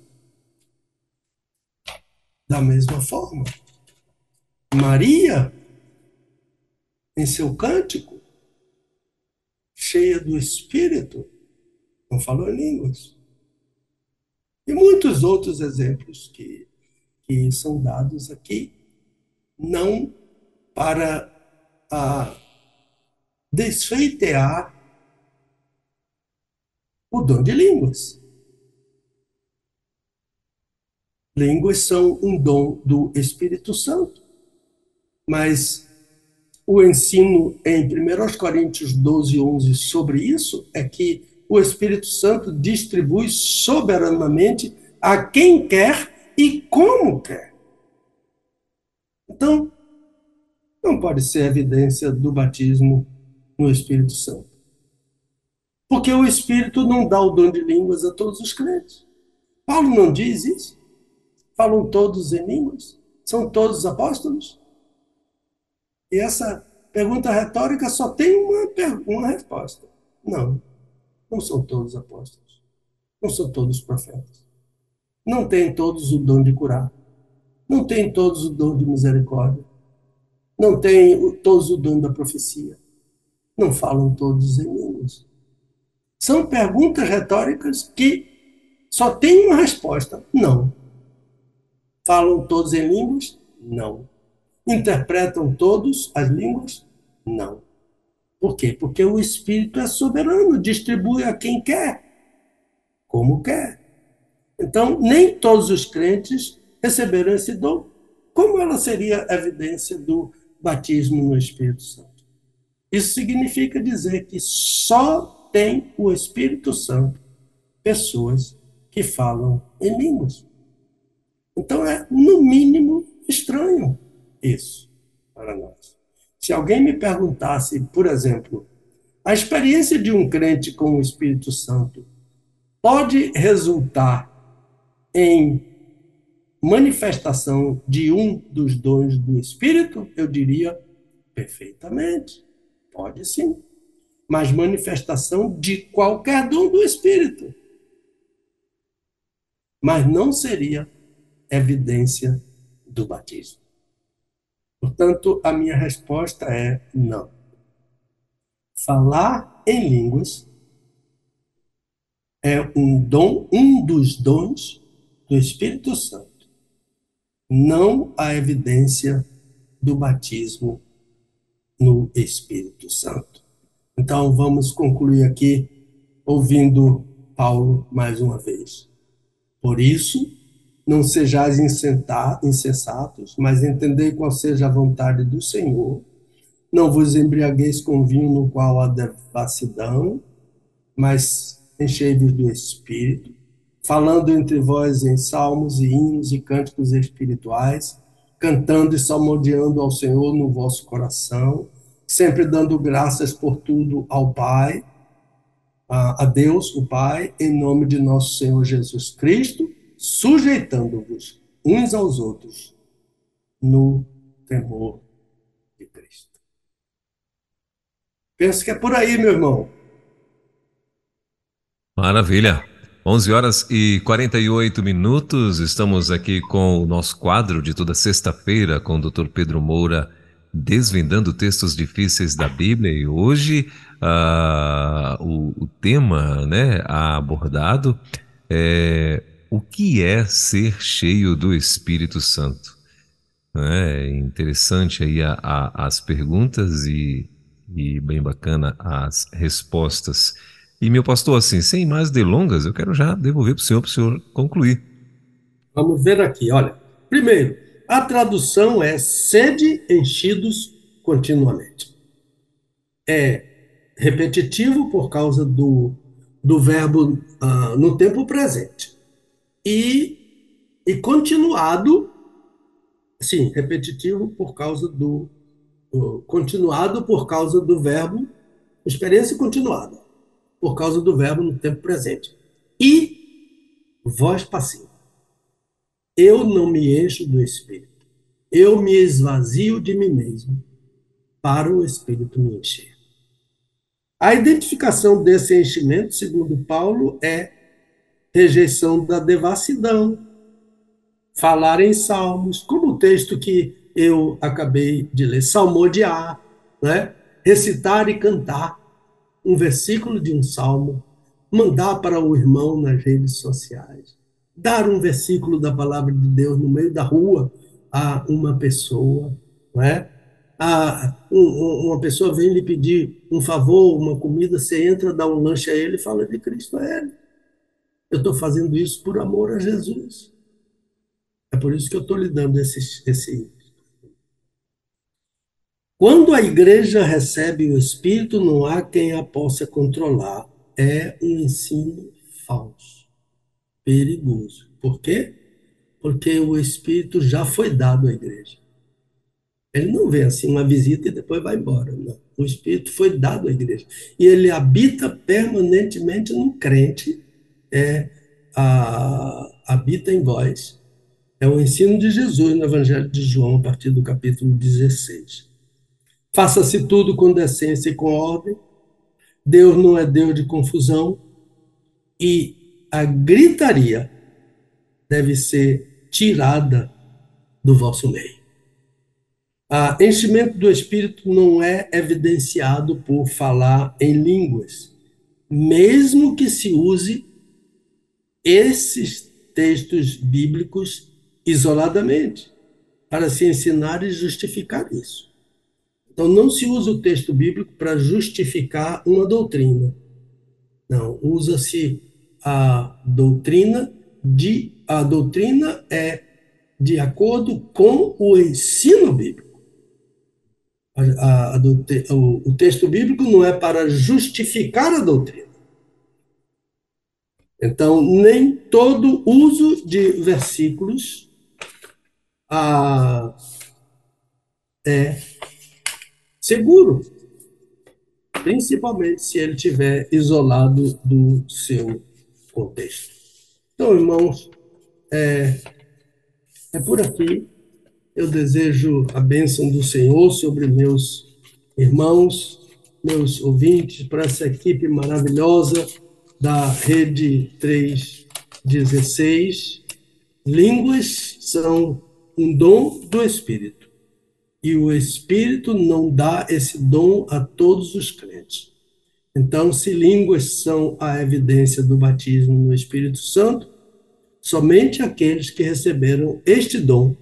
da mesma forma. Maria, em seu cântico, cheia do Espírito, não falou em línguas. E muitos outros exemplos que, que são dados aqui, não para a, desfeitear o dom de línguas. Línguas são um dom do Espírito Santo. Mas o ensino em 1 Coríntios 12, 11 sobre isso é que o Espírito Santo distribui soberanamente a quem quer e como quer. Então, não pode ser evidência do batismo no Espírito Santo. Porque o Espírito não dá o dom de línguas a todos os crentes. Paulo não diz isso. Falam todos em línguas? São todos apóstolos? E essa pergunta retórica só tem uma, uma resposta. Não, não são todos apóstolos. Não são todos profetas. Não têm todos o dom de curar. Não têm todos o dom de misericórdia. Não têm todos o dom da profecia. Não falam todos em línguas. São perguntas retóricas que só tem uma resposta: não. Falam todos em línguas? Não. Interpretam todos as línguas? Não. Por quê? Porque o Espírito é soberano, distribui a quem quer, como quer. Então, nem todos os crentes receberam esse dom. Como ela seria evidência do batismo no Espírito Santo? Isso significa dizer que só tem o Espírito Santo pessoas que falam em línguas. Então é, no mínimo, estranho isso para nós. Se alguém me perguntasse, por exemplo, a experiência de um crente com o Espírito Santo pode resultar em manifestação de um dos dons do Espírito? Eu diria perfeitamente. Pode sim. Mas manifestação de qualquer dom do Espírito. Mas não seria evidência do batismo. Portanto, a minha resposta é não. Falar em línguas é um dom, um dos dons do Espírito Santo. Não a evidência do batismo no Espírito Santo. Então, vamos concluir aqui ouvindo Paulo mais uma vez. Por isso, não sejais insensatos, mas entendei qual seja a vontade do Senhor. Não vos embriagueis com vinho no qual há devassidão, mas enchei-vos do Espírito, falando entre vós em salmos e hinos e cânticos espirituais, cantando e salmodiando ao Senhor no vosso coração, sempre dando graças por tudo ao Pai, a Deus, o Pai, em nome de nosso Senhor Jesus Cristo, sujeitando-vos uns aos outros no temor de Cristo. Penso que é por aí, meu irmão.
Maravilha. 11 horas e 48 minutos. Estamos aqui com o nosso quadro de toda sexta-feira com o Dr. Pedro Moura, desvendando textos difíceis da Bíblia. E hoje uh, o, o, tema né, abordado é o que é ser cheio do Espírito Santo? É interessante aí a, a, as perguntas e, e bem bacana as respostas. E meu pastor, assim, sem mais delongas, eu quero já devolver para o senhor, para o senhor concluir.
Vamos ver aqui, olha. Primeiro, a tradução é sede enchidos continuamente. É repetitivo por causa do, do verbo uh, no tempo presente. E, e continuado, sim, repetitivo por causa do. Uh, continuado por causa do verbo, experiência continuada, por causa do verbo no tempo presente. E voz passiva. Eu não me encho do Espírito. Eu me esvazio de mim mesmo para o Espírito me encher. A identificação desse enchimento, segundo Paulo, é rejeição da devassidão, falar em salmos, como o texto que eu acabei de ler, salmodiar, né? recitar e cantar um versículo de um salmo, mandar para o irmão nas redes sociais, dar um versículo da palavra de Deus no meio da rua a uma pessoa, não é? a, um, uma pessoa vem lhe pedir um favor, uma comida, você entra, dá um lanche a ele e fala de Cristo a ele. Eu estou fazendo isso por amor a Jesus. É por isso que eu estou lhe dando esse, esse. Quando a igreja recebe o Espírito, não há quem a possa controlar. É um ensino falso, perigoso. Por quê? Porque o Espírito já foi dado à igreja. Ele não vem assim uma visita e depois vai embora. Não. O Espírito foi dado à igreja. E ele habita permanentemente no crente, é, a, habita em vós. É o ensino de Jesus no Evangelho de João, a partir do capítulo 16. Faça-se tudo com decência e com ordem. Deus não é Deus de confusão. E a gritaria deve ser tirada do vosso meio. Ah, enchimento do Espírito não é evidenciado por falar em línguas, mesmo que se use esses textos bíblicos isoladamente, para se ensinar e justificar isso. Então, não se usa o texto bíblico para justificar uma doutrina. Não, usa-se a doutrina de a doutrina é de acordo com o ensino bíblico a, a, o, o texto bíblico não é para justificar a doutrina. Então, nem todo uso de versículos ah, é seguro, principalmente se ele estiver isolado do seu contexto. Então, irmãos, é, é por aqui. Eu desejo a bênção do Senhor sobre meus irmãos, meus ouvintes, para essa equipe maravilhosa da Rede 316. Línguas são um dom do Espírito. E o Espírito não dá esse dom a todos os crentes. Então, se línguas são a evidência do batismo no Espírito Santo, somente aqueles que receberam este dom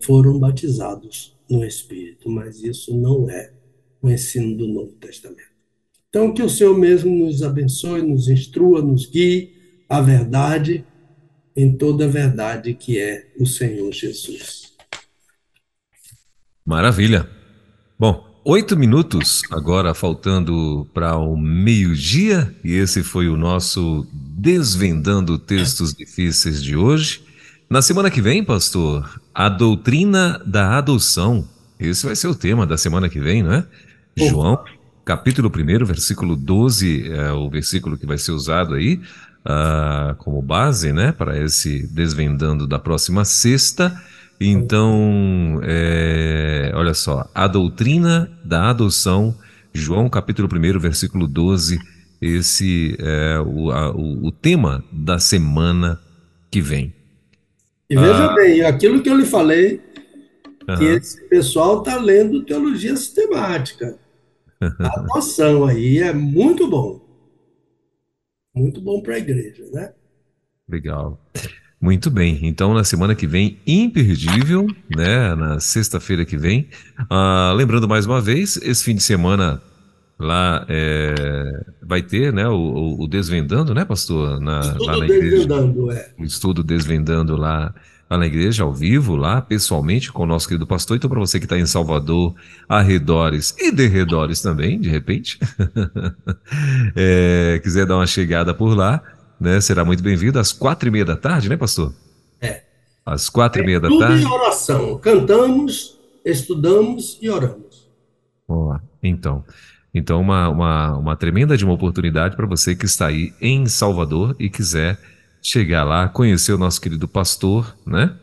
foram batizados no Espírito, mas isso não é o ensino do Novo Testamento. Então, que o Senhor mesmo nos abençoe, nos instrua, nos guie à verdade, em toda a verdade que é o Senhor Jesus.
Maravilha. Bom, oito minutos agora faltando para o meio-dia, e esse foi o nosso Desvendando Textos Difíceis de hoje. Na semana que vem, pastor, a doutrina da adoção. Esse vai ser o tema da semana que vem, não é? João, capítulo 1, versículo 12, é o versículo que vai ser usado aí uh, como base, né, para esse desvendando da próxima sexta. Então, é, olha só, a doutrina da adoção, João, capítulo 1, versículo 12, esse é o, a, o, o tema da semana que vem.
E veja ah. bem, aquilo que eu lhe falei, uhum. que esse pessoal está lendo teologia sistemática. A (laughs) noção aí é muito bom. Muito bom para a igreja, né?
Legal. Muito bem. Então, na semana que vem, imperdível, né? Na sexta-feira que vem. Ah, lembrando mais uma vez, esse fim de semana lá é, vai ter, né? O, o, Desvendando, né, pastor?
Na, estudo lá na igreja. Desvendando, é.
O estudo Desvendando lá lá na igreja, ao vivo, lá, pessoalmente, com o nosso querido pastor. Então, para você que está em Salvador, arredores e derredores também, de repente, (laughs) é, quiser dar uma chegada por lá, né, será muito bem-vindo às quatro e meia da tarde, né, pastor?
É.
Às quatro
é
e meia da
tudo
tarde.
em oração. Cantamos, estudamos e oramos.
Ó, então. Então, uma, uma, uma tremenda de uma oportunidade para você que está aí em Salvador e quiser chegar lá, conhecer o nosso querido pastor, né?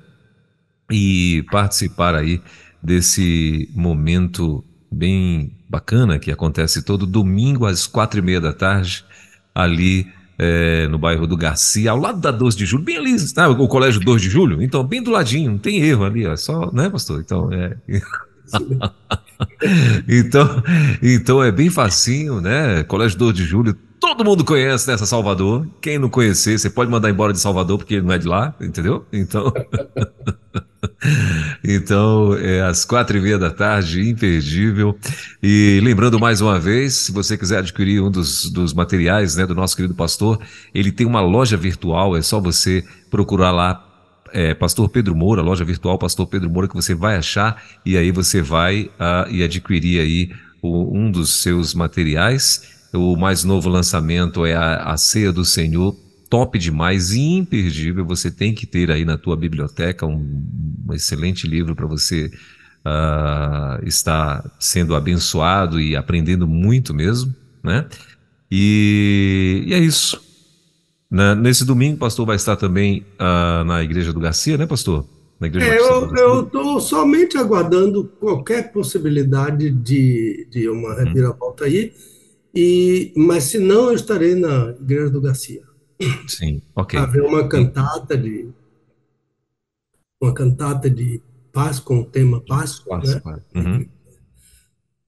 E participar aí desse momento bem bacana que acontece todo domingo às quatro e meia da tarde, ali é, no bairro do Garcia, ao lado da 12 de julho, bem ali, sabe, o colégio 2 de julho, então bem do ladinho, não tem erro ali, ó, só, né, pastor? Então, é. (laughs) então, então é bem facinho, né? Colégio 2 de Julho, todo mundo conhece nessa Salvador. Quem não conhecer, você pode mandar embora de Salvador porque não é de lá, entendeu? Então, (laughs) então é às quatro e meia da tarde, imperdível. E lembrando mais uma vez, se você quiser adquirir um dos, dos materiais né, do nosso querido pastor, ele tem uma loja virtual, é só você procurar lá é, Pastor Pedro Moura, loja virtual Pastor Pedro Moura, que você vai achar e aí você vai uh, e adquirir aí o, um dos seus materiais. O mais novo lançamento é a, a Ceia do Senhor, top demais e imperdível. Você tem que ter aí na tua biblioteca um, um excelente livro para você uh, estar sendo abençoado e aprendendo muito mesmo, né? E, e é isso. Na, nesse domingo, o pastor vai estar também uh, na igreja do Garcia, né, pastor? Na igreja
é, eu estou somente aguardando qualquer possibilidade de, de uma uhum. reviravolta aí, e, mas se não, eu estarei na igreja do Garcia.
Sim, ok.
Haver uma cantata de uma cantata de paz com o tema Páscoa,
Páscoa.
né?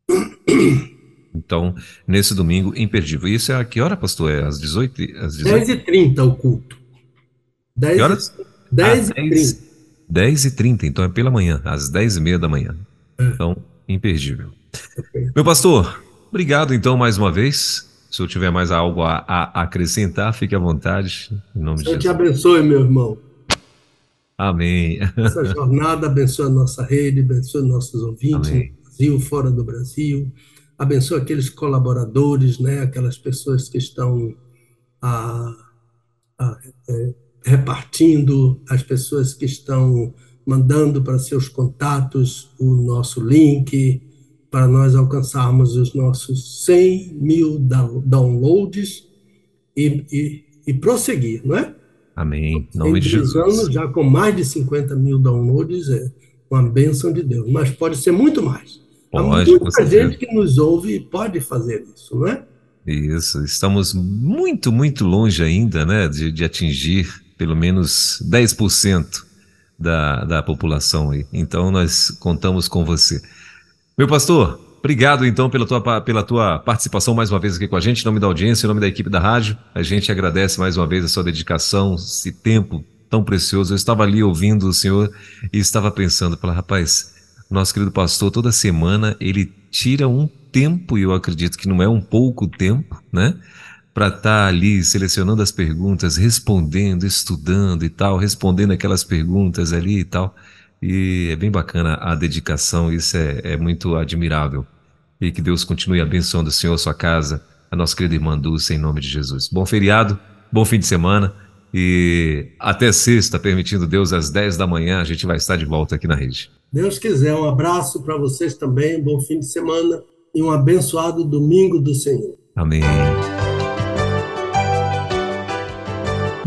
Uhum. (coughs) Então, nesse domingo, imperdível. Isso é a que hora, pastor? É às 18? Às 18?
10h30 o culto. 10
que horas?
10
ah, 10, 10 e 30, então é pela manhã, às 10 e meia da manhã. É. Então, imperdível. Okay. Meu pastor, obrigado então mais uma vez. Se eu tiver mais algo a, a acrescentar, fique à vontade. Em nome
Deus te abençoe, meu irmão.
Amém.
Essa jornada abençoe a nossa rede, abençoe nossos ouvintes Amém. no Brasil, fora do Brasil abençoa aqueles colaboradores, né, aquelas pessoas que estão a, a, é, repartindo, as pessoas que estão mandando para seus contatos o nosso link, para nós alcançarmos os nossos 100 mil downloads e, e, e prosseguir, não é?
Amém. Em nome de Jesus.
anos, já com mais de 50 mil downloads, é uma bênção de Deus, mas pode ser muito mais.
Pode,
Há muita gente que nos ouve e pode fazer isso, não é?
Isso, estamos muito, muito longe ainda, né, de, de atingir pelo menos 10% da, da população aí. Então nós contamos com você. Meu pastor, obrigado então pela tua, pela tua participação mais uma vez aqui com a gente, em nome da audiência, em nome da equipe da rádio. A gente agradece mais uma vez a sua dedicação, esse tempo tão precioso. Eu estava ali ouvindo o senhor e estava pensando, pela rapaz, nosso querido pastor, toda semana, ele tira um tempo, e eu acredito que não é um pouco tempo, né? Para estar tá ali selecionando as perguntas, respondendo, estudando e tal, respondendo aquelas perguntas ali e tal. E é bem bacana a dedicação, isso é, é muito admirável. E que Deus continue abençoando o Senhor, a sua casa, a nossa querida irmã Dulce, em nome de Jesus. Bom feriado, bom fim de semana. E até sexta, permitindo Deus, às 10 da manhã, a gente vai estar de volta aqui na rede.
Deus quiser, um abraço para vocês também, bom fim de semana e um abençoado domingo do Senhor.
Amém.